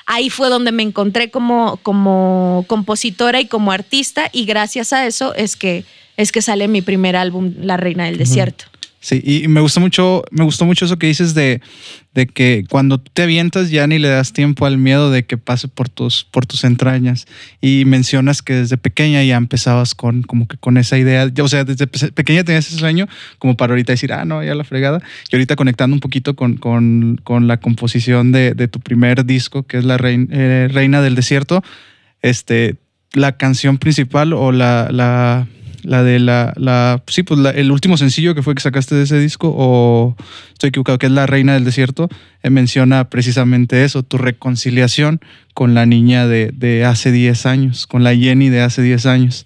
Ahí fue donde me encontré como, como compositora y como artista y gracias a eso es que, es que sale mi primer álbum, La Reina del Desierto. Sí, y me gustó mucho, me gustó mucho eso que dices de, de, que cuando te avientas ya ni le das tiempo al miedo de que pase por tus, por tus entrañas. Y mencionas que desde pequeña ya empezabas con, como que con esa idea, o sea, desde pequeña tenías ese sueño como para ahorita decir, ah, no, ya la fregada. Y ahorita conectando un poquito con, con, con la composición de, de, tu primer disco, que es La Reina, eh, Reina del Desierto, este, la canción principal o la la de la, la sí, pues el último sencillo que fue que sacaste de ese disco, o estoy equivocado, que es La Reina del Desierto, eh, menciona precisamente eso, tu reconciliación con la niña de, de hace 10 años, con la Jenny de hace 10 años.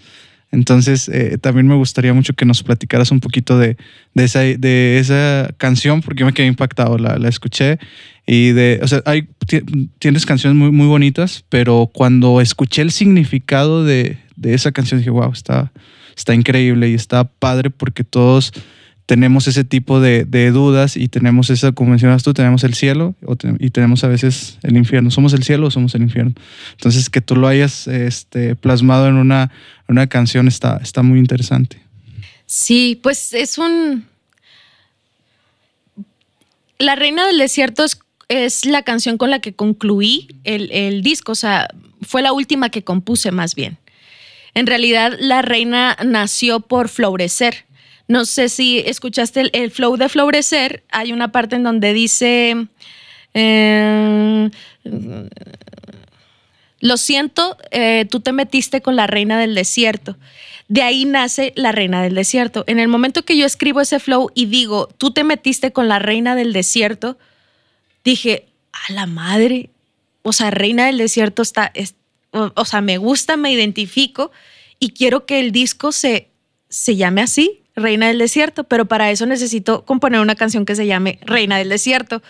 Entonces, eh, también me gustaría mucho que nos platicaras un poquito de, de, esa, de esa canción, porque yo me quedé impactado, la, la escuché. Y de, o sea, hay, tienes canciones muy, muy bonitas, pero cuando escuché el significado de, de esa canción, dije, wow, está, está increíble y está padre porque todos tenemos ese tipo de, dudas y tenemos esa, como mencionas tú, tenemos el cielo y tenemos a veces el infierno. ¿Somos el cielo o somos el infierno? Entonces, que tú lo hayas este, plasmado en una, canción está, muy interesante. Sí, pues es un... La Reina del Desierto es, la canción con la que concluí el disco, o sea, fue la última que compuse más bien. En realidad, la reina nació por florecer. No sé si escuchaste el, flow de florecer. Hay una parte en donde dice, eh, lo siento, eh, tú te metiste con la reina del desierto. De ahí nace la reina del desierto. En el momento que yo escribo ese flow y digo, tú te metiste con la reina del desierto, dije, a la madre, o sea, reina del desierto está, o, sea, me gusta, me identifico y quiero que el disco se, se llame así, Reina del Desierto, pero para eso necesito componer una canción que se llame Reina del Desierto.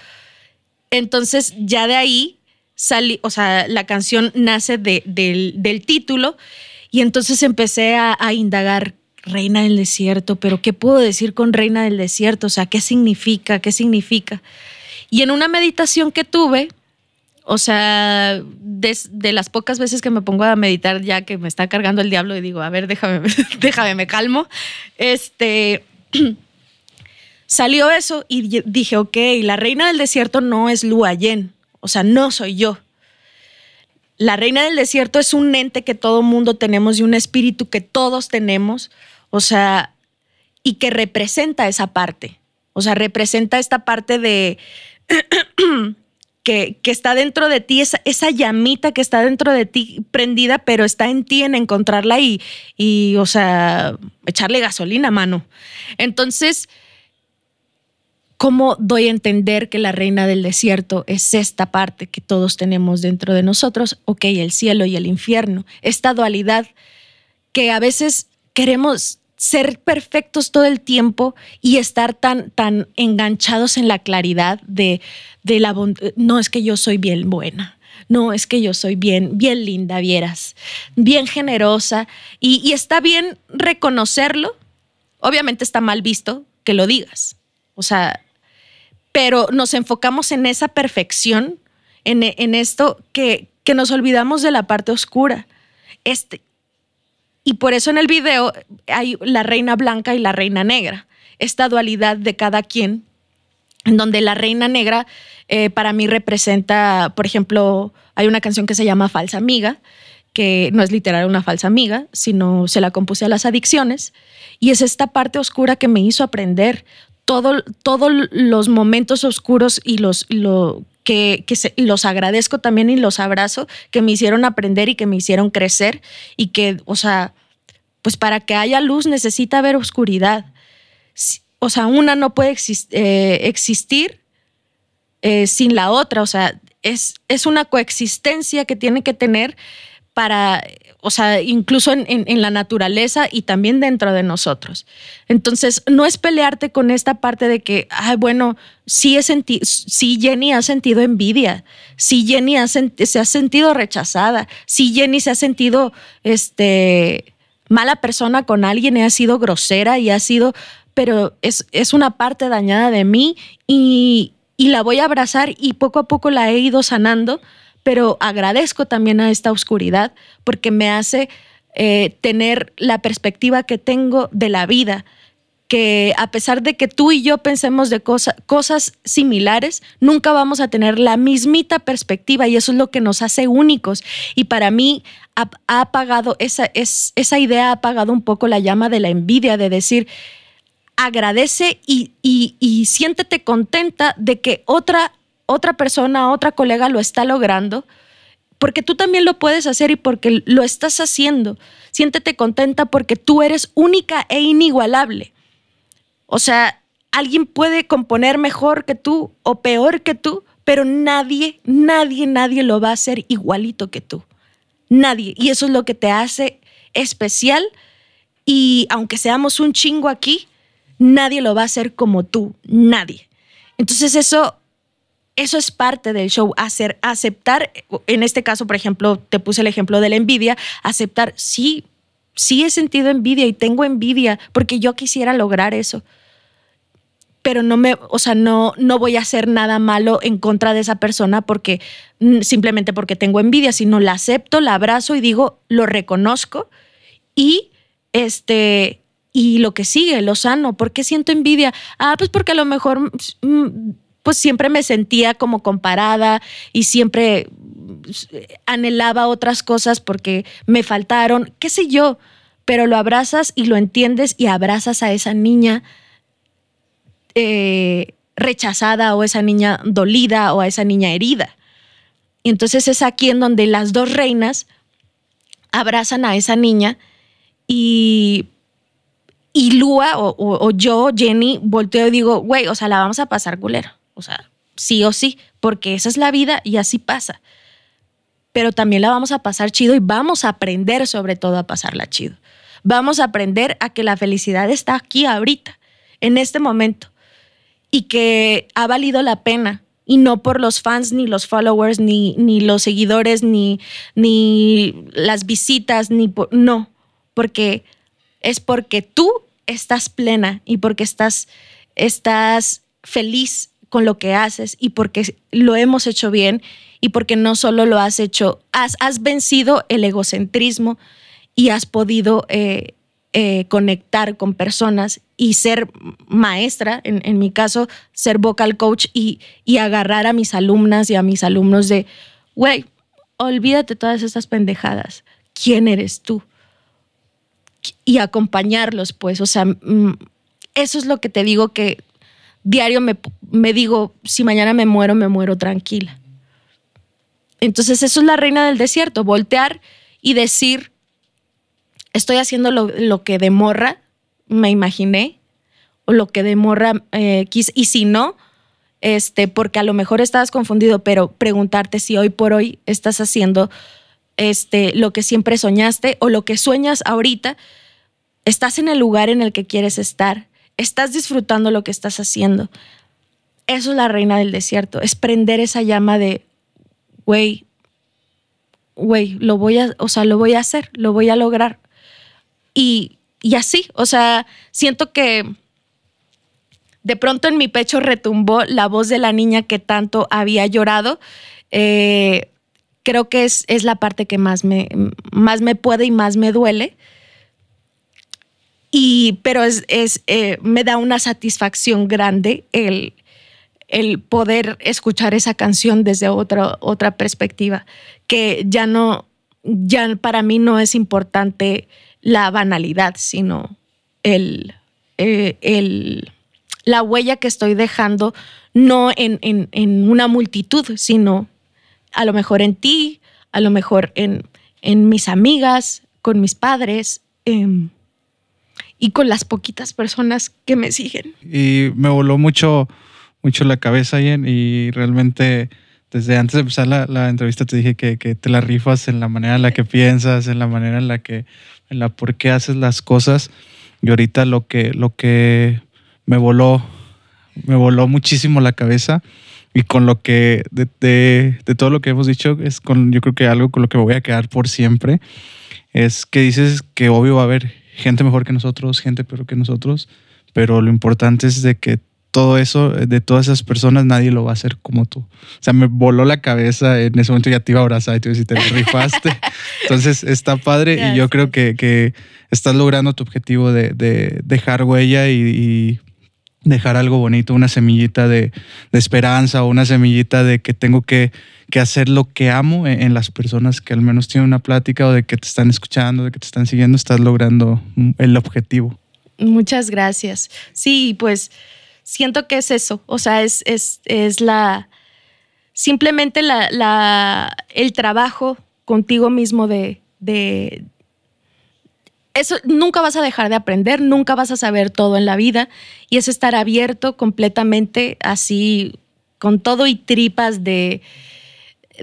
Entonces ya de ahí salí, o sea, la canción nace del, título y entonces empecé a, a indagar Reina del Desierto, pero ¿qué puedo decir con Reina del Desierto? O sea, ¿qué significa? ¿Qué significa? Y en una meditación que tuve, o sea, de, las pocas veces que me pongo a meditar ya que me está cargando el diablo y digo, a ver, déjame, déjame, me calmo. Este, salió eso y dije, ok, la reina del desierto no es Luayen, o sea, no soy yo. La reina del desierto es un ente que todo mundo tenemos y un espíritu que todos tenemos, o sea, y que representa esa parte, o sea, representa esta parte de... que, está dentro de ti, esa, esa, llamita que está dentro de ti prendida, pero está en ti en encontrarla y, y o sea, echarle gasolina, mano. Entonces, ¿cómo doy a entender que la reina del desierto es esta parte que todos tenemos dentro de nosotros? Ok, el cielo y el infierno, esta dualidad que a veces queremos ser perfectos todo el tiempo y estar tan, tan enganchados en la claridad de, de la no es que yo soy bien buena, no es que yo soy bien, bien linda, vieras, bien generosa y, y está bien reconocerlo. Obviamente está mal visto que lo digas, o sea, pero nos enfocamos en esa perfección, en, en esto que, que nos olvidamos de la parte oscura. Este, y por eso en el video hay la reina blanca y la reina negra, esta dualidad de cada quien, en donde la reina negra eh, para mí representa, por ejemplo, hay una canción que se llama Falsa Amiga, que no es literal una falsa amiga, sino se la compuse a las adicciones, y es esta parte oscura que me hizo aprender todos los momentos oscuros y los, lo, que, los agradezco también y los abrazo, que me hicieron aprender y que me hicieron crecer y que, o sea, pues para que haya luz necesita haber oscuridad. O sea, una no puede eh, existir eh, sin la otra, o sea, es, es una coexistencia que tiene que tener para, o sea, incluso en, la naturaleza y también dentro de nosotros. Entonces, no es pelearte con esta parte de que, ay, bueno, sí, he sí Jenny ha sentido envidia, sí Jenny se ha sentido rechazada, sí Jenny se ha sentido, este, mala persona con alguien ha sido grosera y ha sido, pero es, es una parte dañada de mí y, y la voy a abrazar y poco a poco la he ido sanando pero agradezco también a esta oscuridad porque me hace eh, tener la perspectiva que tengo de la vida, que a pesar de que tú y yo pensemos de cosas similares, nunca vamos a tener la mismita perspectiva y eso es lo que nos hace únicos. Y para mí ha, apagado, esa, esa idea ha apagado un poco la llama de la envidia, de decir, agradece y, y siéntete contenta de que otra otra persona, otra colega lo está logrando, porque tú también lo puedes hacer y porque lo estás haciendo. Siéntete contenta porque tú eres única e inigualable. O sea, alguien puede componer mejor que tú o peor que tú, pero nadie, nadie, nadie lo va a hacer igualito que tú. Nadie. Y eso es lo que te hace especial. Y aunque seamos un chingo aquí, nadie lo va a hacer como tú. Nadie. Entonces eso eso es parte del show, hacer, aceptar, en este caso, por ejemplo, te puse el ejemplo de la envidia, aceptar, sí, sí he sentido envidia y tengo envidia porque yo quisiera lograr eso. Pero no me, o sea, no, no voy a hacer nada malo en contra de esa persona porque mm, simplemente porque tengo envidia, sino la acepto, la abrazo y digo, lo reconozco y este, y lo que sigue, lo sano. ¿Por qué siento envidia? Ah, pues porque a lo mejor mm, pues siempre me sentía como comparada y siempre pues, anhelaba otras cosas porque me faltaron, qué sé yo, pero lo abrazas y lo entiendes y abrazas a esa niña eh, rechazada o esa niña dolida o a esa niña herida. Y entonces es aquí en donde las dos reinas abrazan a esa niña y y Lua o, yo, Jenny, volteo y digo, güey, o sea, la vamos a pasar culero. O sea, sí o sí, porque esa es la vida y así pasa. Pero también la vamos a pasar chido y vamos a aprender sobre todo a pasarla chido. Vamos a aprender a que la felicidad está aquí ahorita, en este momento, y que ha valido la pena. Y no por los fans, ni los followers, ni, ni los seguidores, ni, ni las visitas, ni por, no, porque es porque tú estás plena y porque estás, estás feliz con lo que haces y porque lo hemos hecho bien y porque no solo lo has hecho, has, has vencido el egocentrismo y has podido eh, eh, conectar con personas y ser maestra, en, mi caso, ser vocal coach y, y, agarrar a mis alumnas y a mis alumnos de, güey, olvídate todas estas pendejadas. ¿Quién eres tú? Y acompañarlos, pues, o sea, mm, eso es lo que te digo que diario me, me digo, si mañana me muero, me muero tranquila. Entonces eso es la reina del desierto, voltear y decir, estoy haciendo lo, que de morra me imaginé, o lo que de morra eh, quise, y si no, este, porque a lo mejor estabas confundido, pero preguntarte si hoy por hoy estás haciendo este, lo que siempre soñaste o lo que sueñas ahorita, estás en el lugar en el que quieres estar, estás disfrutando lo que estás haciendo. Eso es la reina del desierto, es prender esa llama de, güey, güey, lo voy a, o sea, lo voy a hacer, lo voy a lograr. Y, y así, o sea, siento que de pronto en mi pecho retumbó la voz de la niña que tanto había llorado. Eh, creo que es, es, la parte que más me, más me puede y más me duele. Y, pero es, eh, me da una satisfacción grande el, el poder escuchar esa canción desde otra, otra perspectiva, que ya no, ya para mí no es importante la banalidad, sino el, eh, el, la huella que estoy dejando, no en, en, una multitud, sino a lo mejor en ti, a lo mejor en, en mis amigas, con mis padres em, y con las poquitas personas que me siguen. Y me voló mucho, mucho la cabeza, Ian, y realmente desde antes de empezar la, entrevista te dije que, que, te la rifas en la manera en la que piensas, en la manera en la que, en la por qué haces las cosas. Y ahorita lo que, lo que me voló, me voló muchísimo la cabeza y con lo que, de, de, todo lo que hemos dicho, es con, yo creo que algo con lo que me voy a quedar por siempre, es que dices que obvio va a haber gente mejor que nosotros, gente peor que nosotros, pero lo importante es de que todo eso, de todas esas personas, nadie lo va a hacer como tú. O sea, me voló la cabeza, en ese momento ya te iba a abrazar y te decir, te rifaste. Entonces, está padre y yo creo que, que, estás logrando tu objetivo de, de dejar huella y, dejar algo bonito, una semillita de, esperanza o una semillita de que tengo que, hacer lo que amo en, las personas que al menos tienen una plática o de que te están escuchando, de que te están siguiendo, estás logrando el objetivo. Muchas gracias. Sí, pues siento que es eso, o sea, es, es, es la, simplemente la, el trabajo contigo mismo de, eso, nunca vas a dejar de aprender, nunca vas a saber todo en la vida y es estar abierto completamente así, con todo y tripas de,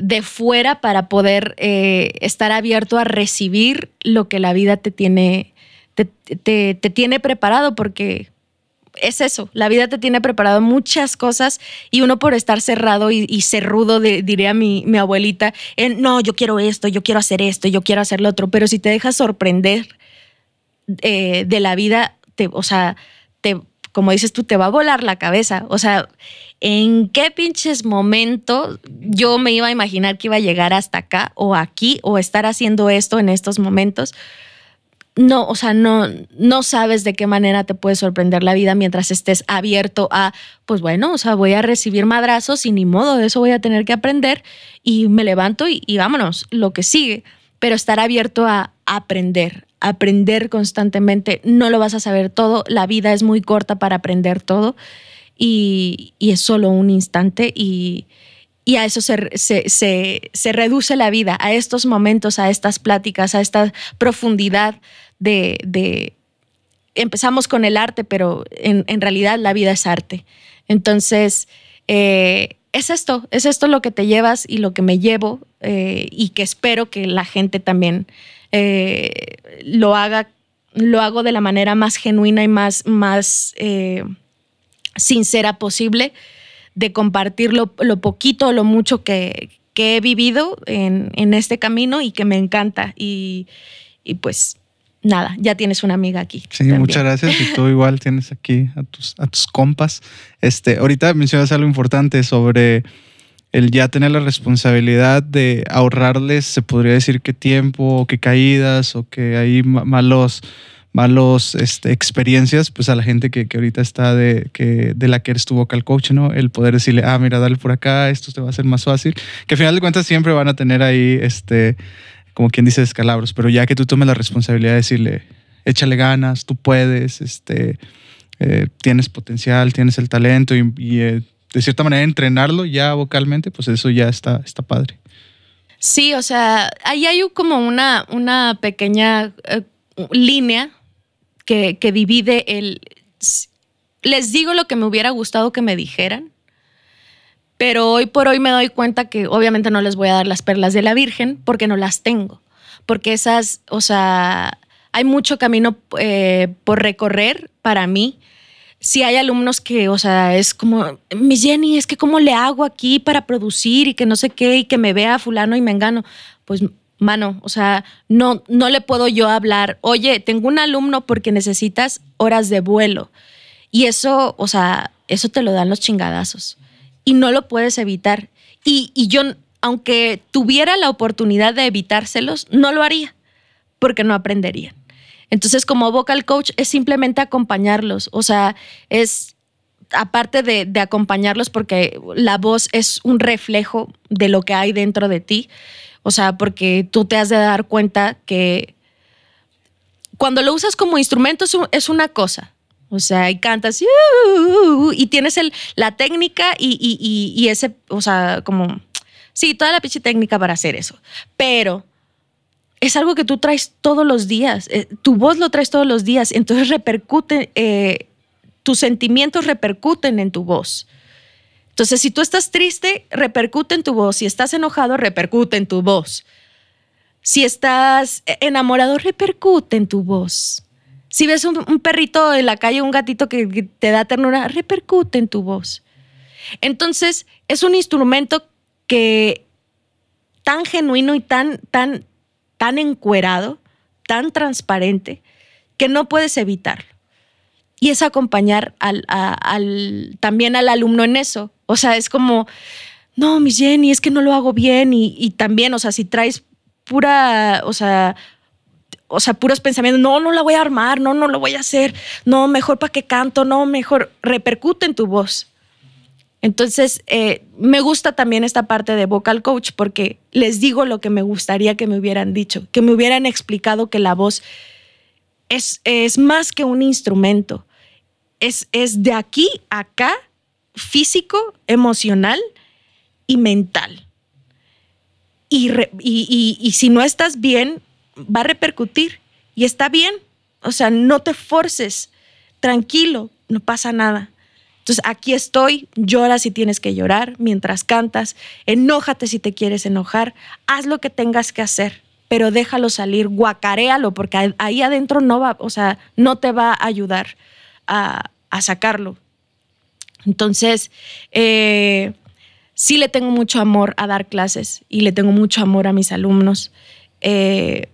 de fuera para poder eh, estar abierto a recibir lo que la vida te tiene, te, te, tiene preparado, porque es eso, la vida te tiene preparado muchas cosas y uno por estar cerrado y, y cerrudo, de, diría mi, mi abuelita, en, no, yo quiero esto, yo quiero hacer esto, yo quiero hacer lo otro, pero si te dejas sorprender eh, de la vida, te, o sea, te, como dices tú, te va a volar la cabeza. O sea, ¿en qué pinches momentos yo me iba a imaginar que iba a llegar hasta acá o aquí o estar haciendo esto en estos momentos? no, o sea, no, no sabes de qué manera te puede sorprender la vida mientras estés abierto a, pues bueno, o sea, voy a recibir madrazos y ni modo, de eso voy a tener que aprender y me levanto y, vámonos, lo que sigue. Pero estar abierto a aprender, aprender constantemente, no lo vas a saber todo, la vida es muy corta para aprender todo y, y es solo un instante y, y a eso se, se, reduce la vida, a estos momentos, a estas pláticas, a esta profundidad de... empezamos con el arte, pero en, realidad la vida es arte. Entonces, eh, es esto, es esto lo que te llevas y lo que me llevo eh, y que espero que la gente también eh, lo haga, lo hago de la manera más genuina y más, más sincera posible de compartir lo, poquito o lo mucho que, he vivido en, este camino y que me encanta. Y, pues nada, ya tienes una amiga aquí. Sí, muchas gracias. Y tú igual tienes aquí a tus, a tus compas. Este, ahorita mencionas algo importante sobre el ya tener la responsabilidad de ahorrarles, se podría decir que tiempo, o que caídas, o que hay malos malos este, experiencias, pues a la gente que, que, ahorita está de, que, de la que eres tu vocal coach, ¿no? El poder decirle, ah, mira, dale por acá, esto te va a ser más fácil. Que al final de cuentas siempre van a tener ahí, este, como quien dice, descalabros, pero ya que tú tomes la responsabilidad de decirle, échale ganas, tú puedes, este, eh, tienes potencial, tienes el talento y, eh, de cierta manera entrenarlo ya vocalmente, pues eso ya está, está padre. Sí, o sea, ahí hay como una, una pequeña eh, línea que, divide el... Les digo lo que me hubiera gustado que me dijeran, pero hoy por hoy me doy cuenta que obviamente no les voy a dar las perlas de la Virgen porque no las tengo, porque esas, o sea, hay mucho camino eh, por recorrer para mí. Si hay alumnos que, o sea, es como, mi Jenny, es que cómo le hago aquí para producir y que no sé qué y que me vea fulano y me engano. Pues mano, o sea, no, no le puedo yo hablar, oye, tengo un alumno porque necesitas horas de vuelo. Y eso, o sea, eso te lo dan los chingadazos. Y no lo puedes evitar. Y, y yo, aunque tuviera la oportunidad de evitárselos, no lo haría, porque no aprenderían. Entonces, como vocal coach, es simplemente acompañarlos. O sea, es aparte de, acompañarlos, porque la voz es un reflejo de lo que hay dentro de ti, o sea, porque tú te has de dar cuenta que cuando lo usas como instrumento es una cosa, O sea, y cantas y tienes la técnica y, y, y, ese, o sea, como, sí, toda la pinche técnica para hacer eso. Pero es algo que tú traes todos los días. Eh, tu voz lo traes todos los días. Entonces repercute, eh, tus sentimientos repercuten en tu voz. Entonces, si tú estás triste, repercute en tu voz. Si estás enojado, repercute en tu voz. Si estás enamorado, repercute en tu voz. Si ves un, perrito en la calle, un gatito que, que te da ternura, repercute en tu voz. Entonces, es un instrumento que tan genuino y tan, tan, tan encuerado, tan transparente, que no puedes evitarlo. Y es acompañar también al alumno en eso. O sea, es como, no, mi Jenny, es que no lo hago bien. Y, también, o sea, si traes pura, o sea, o sea, puros pensamientos, no, no la voy a armar, no, no lo voy a hacer, no, mejor para que canto, no, mejor repercute en tu voz. Entonces, eh, me gusta también esta parte de vocal coach porque les digo lo que me gustaría que me hubieran dicho, que me hubieran explicado que la voz es, es más que un instrumento, es, es de aquí a acá, físico, emocional y mental. Y, y, y si no estás bien, va a repercutir y está bien. O sea, no te forces, tranquilo, no pasa nada entonces, aquí estoy, llora si tienes que llorar mientras cantas, enójate si te quieres enojar, haz lo que tengas que hacer, pero déjalo salir, guacaréalo, porque ahí adentro no va, o sea, no te va a ayudar a, sacarlo. Entonces, eh, sí le tengo mucho amor a dar clases y le tengo mucho amor a mis alumnos, eh,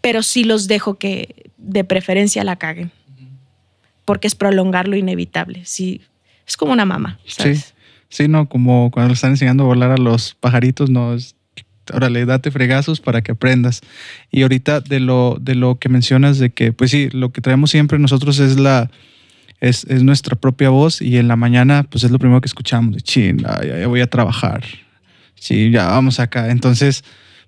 pero sí los dejo que de preferencia la caguen porque es prolongar lo inevitable. Sí, es como una mamá. Sí, sí, no, como cuando le están enseñando a volar a los pajaritos, no es. Órale, date fregazos para que aprendas. Y ahorita de lo, de lo que mencionas, de que, pues sí, lo que traemos siempre nosotros es la, es, es, nuestra propia voz y en la mañana pues es lo primero que escuchamos, de chin, ya, voy a trabajar, sí, ya vamos acá. Entonces,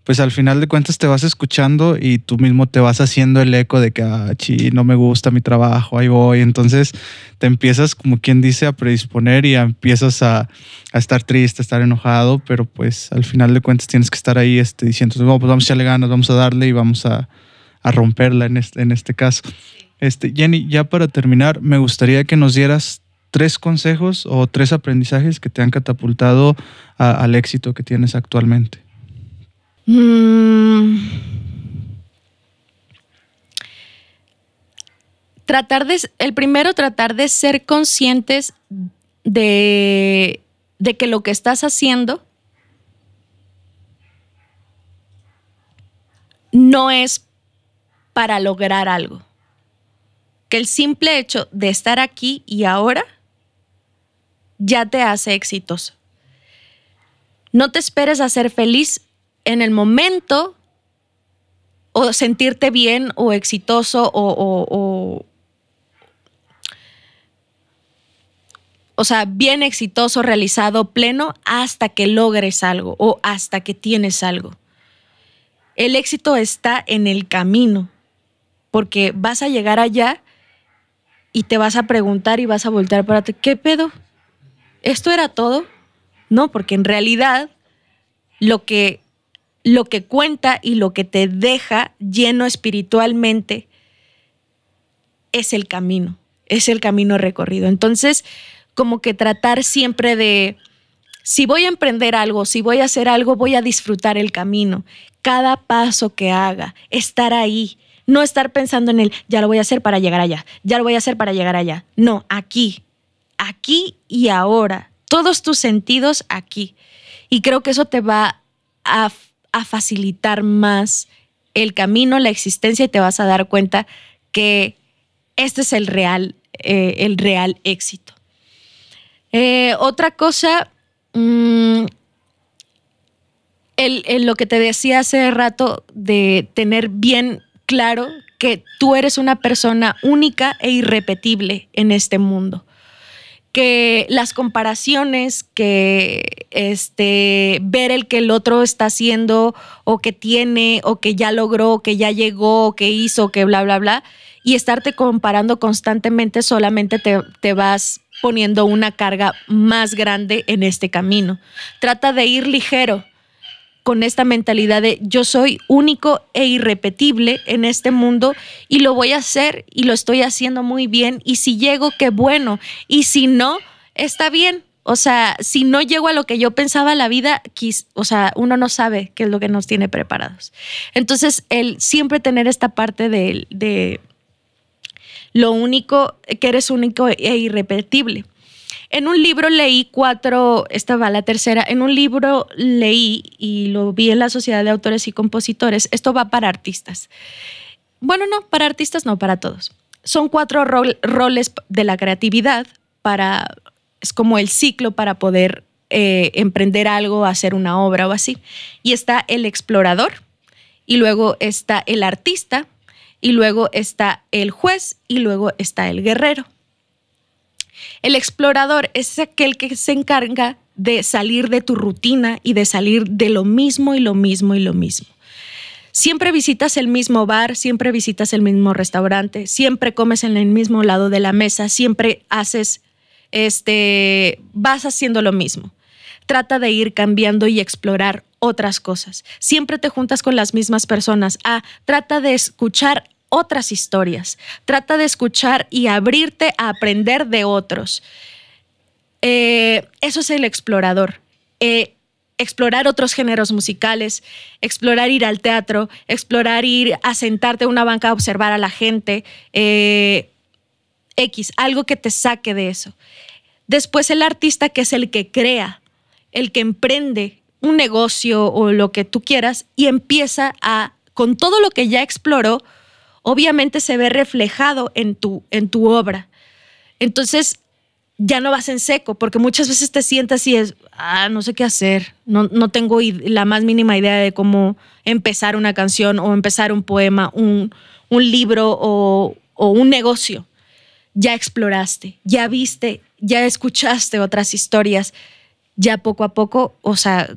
pues al final de cuentas te vas escuchando y tú mismo te vas haciendo el eco de que, ah, chi, no me gusta mi trabajo, ahí voy. Entonces te empiezas, como quien dice, a predisponer y empiezas a, estar triste, a estar enojado, pero pues al final de cuentas tienes que estar ahí este, diciendo, pues vamos a echarle ganas, vamos a darle y vamos a, romperla en este, en este caso. Este, Jenny, ya para terminar, me gustaría que nos dieras tres consejos o tres aprendizajes que te han catapultado al éxito que tienes actualmente. Mm. Tratar de, el primero, tratar de ser conscientes de, de que lo que estás haciendo no es para lograr algo. Que el simple hecho de estar aquí y ahora ya te hace exitoso. No te esperes a ser feliz en el momento o sentirte bien o exitoso o, o, sea, bien exitoso, realizado, pleno, hasta que logres algo o hasta que tienes algo. El éxito está en el camino, porque vas a llegar allá y te vas a preguntar y vas a voltear para ti, ¿qué pedo? ¿Esto era todo? No, porque en realidad lo que lo que cuenta y lo que te deja lleno espiritualmente es el camino, es el camino recorrido. Entonces, como que tratar siempre de, si voy a emprender algo, si voy a hacer algo, voy a disfrutar el camino, cada paso que haga, estar ahí, no estar pensando en el, ya lo voy a hacer para llegar allá, ya lo voy a hacer para llegar allá. No, aquí, aquí y ahora, todos tus sentidos aquí. Y creo que eso te va a a facilitar más el camino, la existencia y te vas a dar cuenta que este es el real, eh, el real éxito. Eh, otra cosa, mm, lo que te decía hace rato de tener bien claro que tú eres una persona única e irrepetible en este mundo que las comparaciones, que este, ver el que el otro está haciendo o que tiene o que ya logró, que ya llegó, que hizo, que bla, bla, bla, y estarte comparando constantemente solamente te, te vas poniendo una carga más grande en este camino. Trata de ir ligero con esta mentalidad de yo soy único e irrepetible en este mundo y lo voy a hacer y lo estoy haciendo muy bien y si llego, qué bueno y si no, está bien. O sea, si no llego a lo que yo pensaba la vida, o sea, uno no sabe qué es lo que nos tiene preparados. Entonces, el siempre tener esta parte de, de lo único, que eres único e irrepetible. En un libro leí cuatro, esta va la tercera, en un libro leí y lo vi en la Sociedad de Autores y Compositores, esto va para artistas. Bueno, no, para artistas no, para todos. Son cuatro roles de la creatividad para, es como el ciclo para poder eh, emprender algo, hacer una obra o así. Y está el explorador, y luego está el artista, y luego está el juez, y luego está el guerrero. El explorador es aquel que se encarga de salir de tu rutina y de salir de lo mismo y lo mismo y lo mismo. Siempre visitas el mismo bar, siempre visitas el mismo restaurante, siempre comes en el mismo lado de la mesa, siempre haces, este, vas haciendo lo mismo. Trata de ir cambiando y explorar otras cosas. Siempre te juntas con las mismas personas. Ah, trata de escuchar otras historias. Trata de escuchar y abrirte a aprender de otros. Eh, eso es el explorador. Eh, explorar otros géneros musicales, explorar ir al teatro, explorar ir a sentarte en una banca a observar a la gente. Eh, X, algo que te saque de eso. Después el artista que es el que crea, el que emprende un negocio o lo que tú quieras y empieza a, con todo lo que ya exploró, obviamente se ve reflejado en tu, en tu obra. Entonces, ya no vas en seco, porque muchas veces te sientas y es, ah, no sé qué hacer, no, no tengo la más mínima idea de cómo empezar una canción o empezar un poema, un, un libro o, o un negocio. Ya exploraste, ya viste, ya escuchaste otras historias, ya poco a poco, o sea,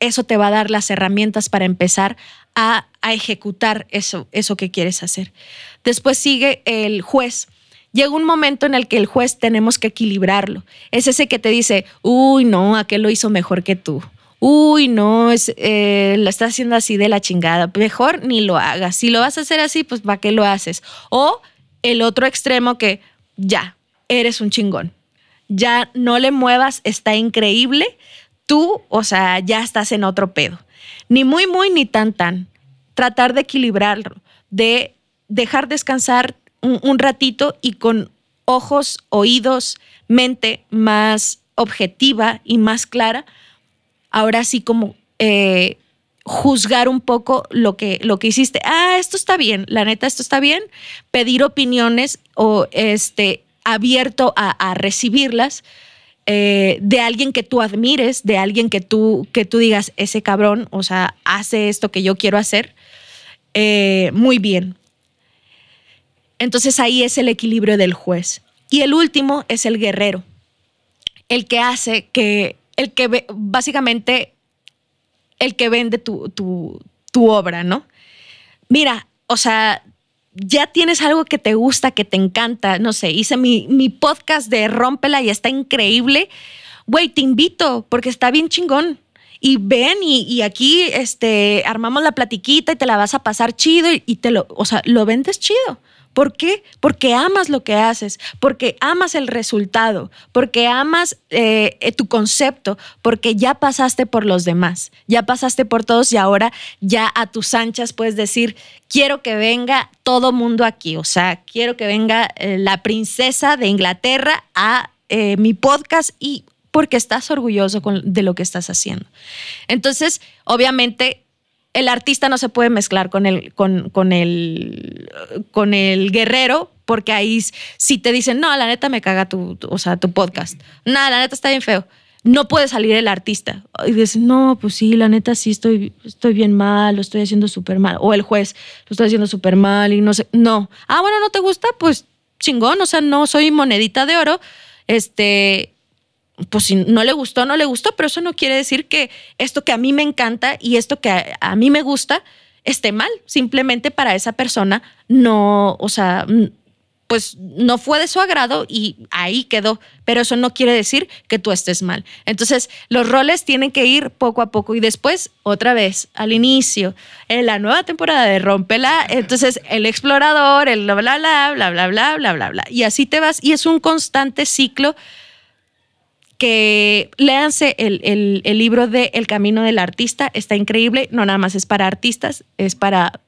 eso te va a dar las herramientas para empezar a, ejecutar eso, eso que quieres hacer. Después sigue el juez. Llega un momento en el que el juez tenemos que equilibrarlo. Es ese que te dice, uy, no, aquel lo hizo mejor que tú. Uy, no, es, eh, lo estás haciendo así de la chingada. Mejor ni lo hagas. Si lo vas a hacer así, pues ¿para qué lo haces? O el otro extremo que ya, eres un chingón. Ya no le muevas, está increíble. Tú, o sea, ya estás en otro pedo ni muy, muy, ni tan, tan. Tratar de equilibrarlo, de dejar descansar un, ratito y con ojos, oídos, mente más objetiva y más clara, ahora sí como eh, juzgar un poco lo que, lo que hiciste. Ah, esto está bien, la neta, esto está bien. Pedir opiniones o este, abierto a, a recibirlas eh, de alguien que tú admires, de alguien que tú, que tú digas, ese cabrón, o sea, hace esto que yo quiero hacer, eh, muy bien. Entonces ahí es el equilibrio del juez. Y el último es el guerrero, el que hace que, el que básicamente, el que vende tu, tu, tu obra, ¿no? Mira, o sea, ya tienes algo que te gusta, que te encanta, no sé, hice mi, mi podcast de Rómpela y está increíble, güey, te invito porque está bien chingón. Y ven y, aquí este, armamos la platiquita y te la vas a pasar chido y, y te lo, o sea, lo vendes chido. ¿Por qué? Porque amas lo que haces, porque amas el resultado, porque amas eh, eh, tu concepto, porque ya pasaste por los demás, ya pasaste por todos y ahora ya a tus anchas puedes decir, quiero que venga todo mundo aquí, o sea, quiero que venga eh, la princesa de Inglaterra a mi podcast y porque estás orgulloso de lo que estás haciendo. Entonces, obviamente, el artista no se puede mezclar con el, con, con el, con el guerrero, porque ahí si te dicen, no, la neta me caga tu, o sea, tu podcast. Nada, la neta está bien feo. No puede salir el artista. Y dices, no, pues sí, la neta sí estoy, estoy bien mal, lo estoy haciendo súper mal. O el juez, lo estoy haciendo súper mal y no sé. No. Ah, bueno, ¿no te gusta? Pues chingón, o sea, no soy monedita de oro. Este, pues si no le gustó, no le gustó, pero eso no quiere decir que esto que a mí me encanta y esto que a, mí me gusta esté mal. Simplemente para esa persona no, o sea, pues no fue de su agrado y ahí quedó. Pero eso no quiere decir que tú estés mal. Entonces, los roles tienen que ir poco a poco y después, otra vez, al inicio, en la nueva temporada de Rompela, entonces el explorador, el bla, bla, bla, bla, bla, bla, bla, bla, bla. Y así te vas. Y es un constante ciclo que léanse el, el, el libro de El Camino del Artista, está increíble, no nada más es para artistas, es para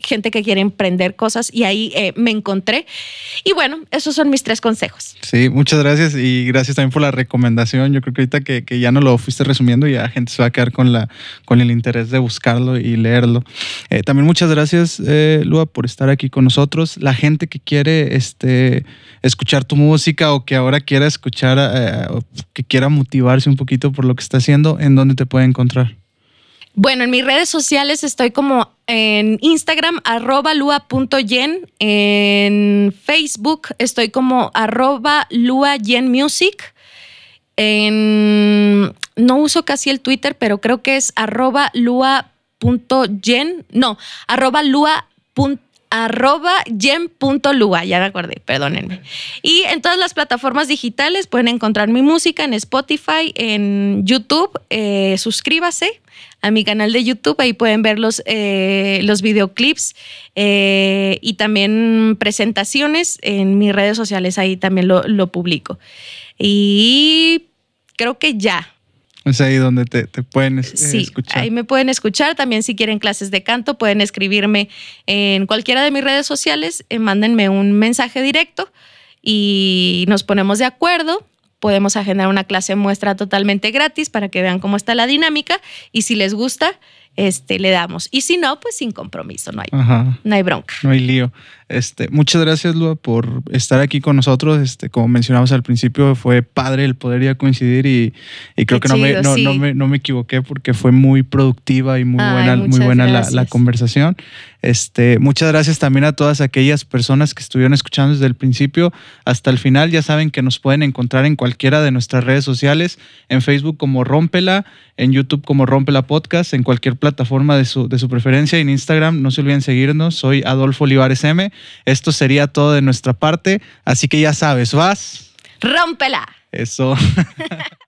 gente que quiere emprender cosas y ahí eh, me encontré. Y bueno, esos son mis tres consejos. Sí, muchas gracias y gracias también por la recomendación. Yo creo que ahorita que, ya no lo fuiste resumiendo, ya la gente se va a quedar con, la, con el interés de buscarlo y leerlo. Eh, también muchas gracias, eh, Lua, por estar aquí con nosotros. La gente que quiere este, escuchar tu música o que ahora quiera escuchar, eh, que quiera motivarse un poquito por lo que está haciendo, ¿en dónde te puede encontrar? Bueno, en mis redes sociales estoy como en Instagram, arroba lua.yen. En Facebook estoy como arroba luayenmusic. En, no uso casi el Twitter, pero creo que es arroba lua.yen. No, arroba lua arroba yen.lua, ya me acordé, perdónenme. Y en todas las plataformas digitales pueden encontrar mi música en Spotify, en YouTube, eh, suscríbase a mi canal de YouTube, ahí pueden ver los, eh, los videoclips eh, y también presentaciones en mis redes sociales, ahí también lo, lo publico. Y creo que ya, es ahí donde te, te pueden eh, sí, escuchar. Ahí me pueden escuchar. También si quieren clases de canto, pueden escribirme en cualquiera de mis redes sociales. Eh, mándenme un mensaje directo y nos ponemos de acuerdo. Podemos agendar una clase muestra totalmente gratis para que vean cómo está la dinámica. Y si les gusta, este, le damos. Y si no, pues sin compromiso, no hay, no hay bronca. No hay lío. Este, muchas gracias, Lua, por estar aquí con nosotros. Este, como mencionamos al principio, fue padre el poder ya coincidir y, creo que no, me, no, me, equivoqué porque fue muy productiva y muy buena, muy buena la, conversación. Este, muchas gracias también a todas aquellas personas que estuvieron escuchando desde el principio hasta el final. Ya saben que nos pueden encontrar en cualquiera de nuestras redes sociales, en Facebook como Rómpela, en YouTube como Rómpela Podcast, en cualquier plataforma de su, de su preferencia, en Instagram. No se olviden seguirnos. Soy Adolfo Olivares M. Esto sería todo de nuestra parte, así que ya sabes, vas. Rómpela. Eso.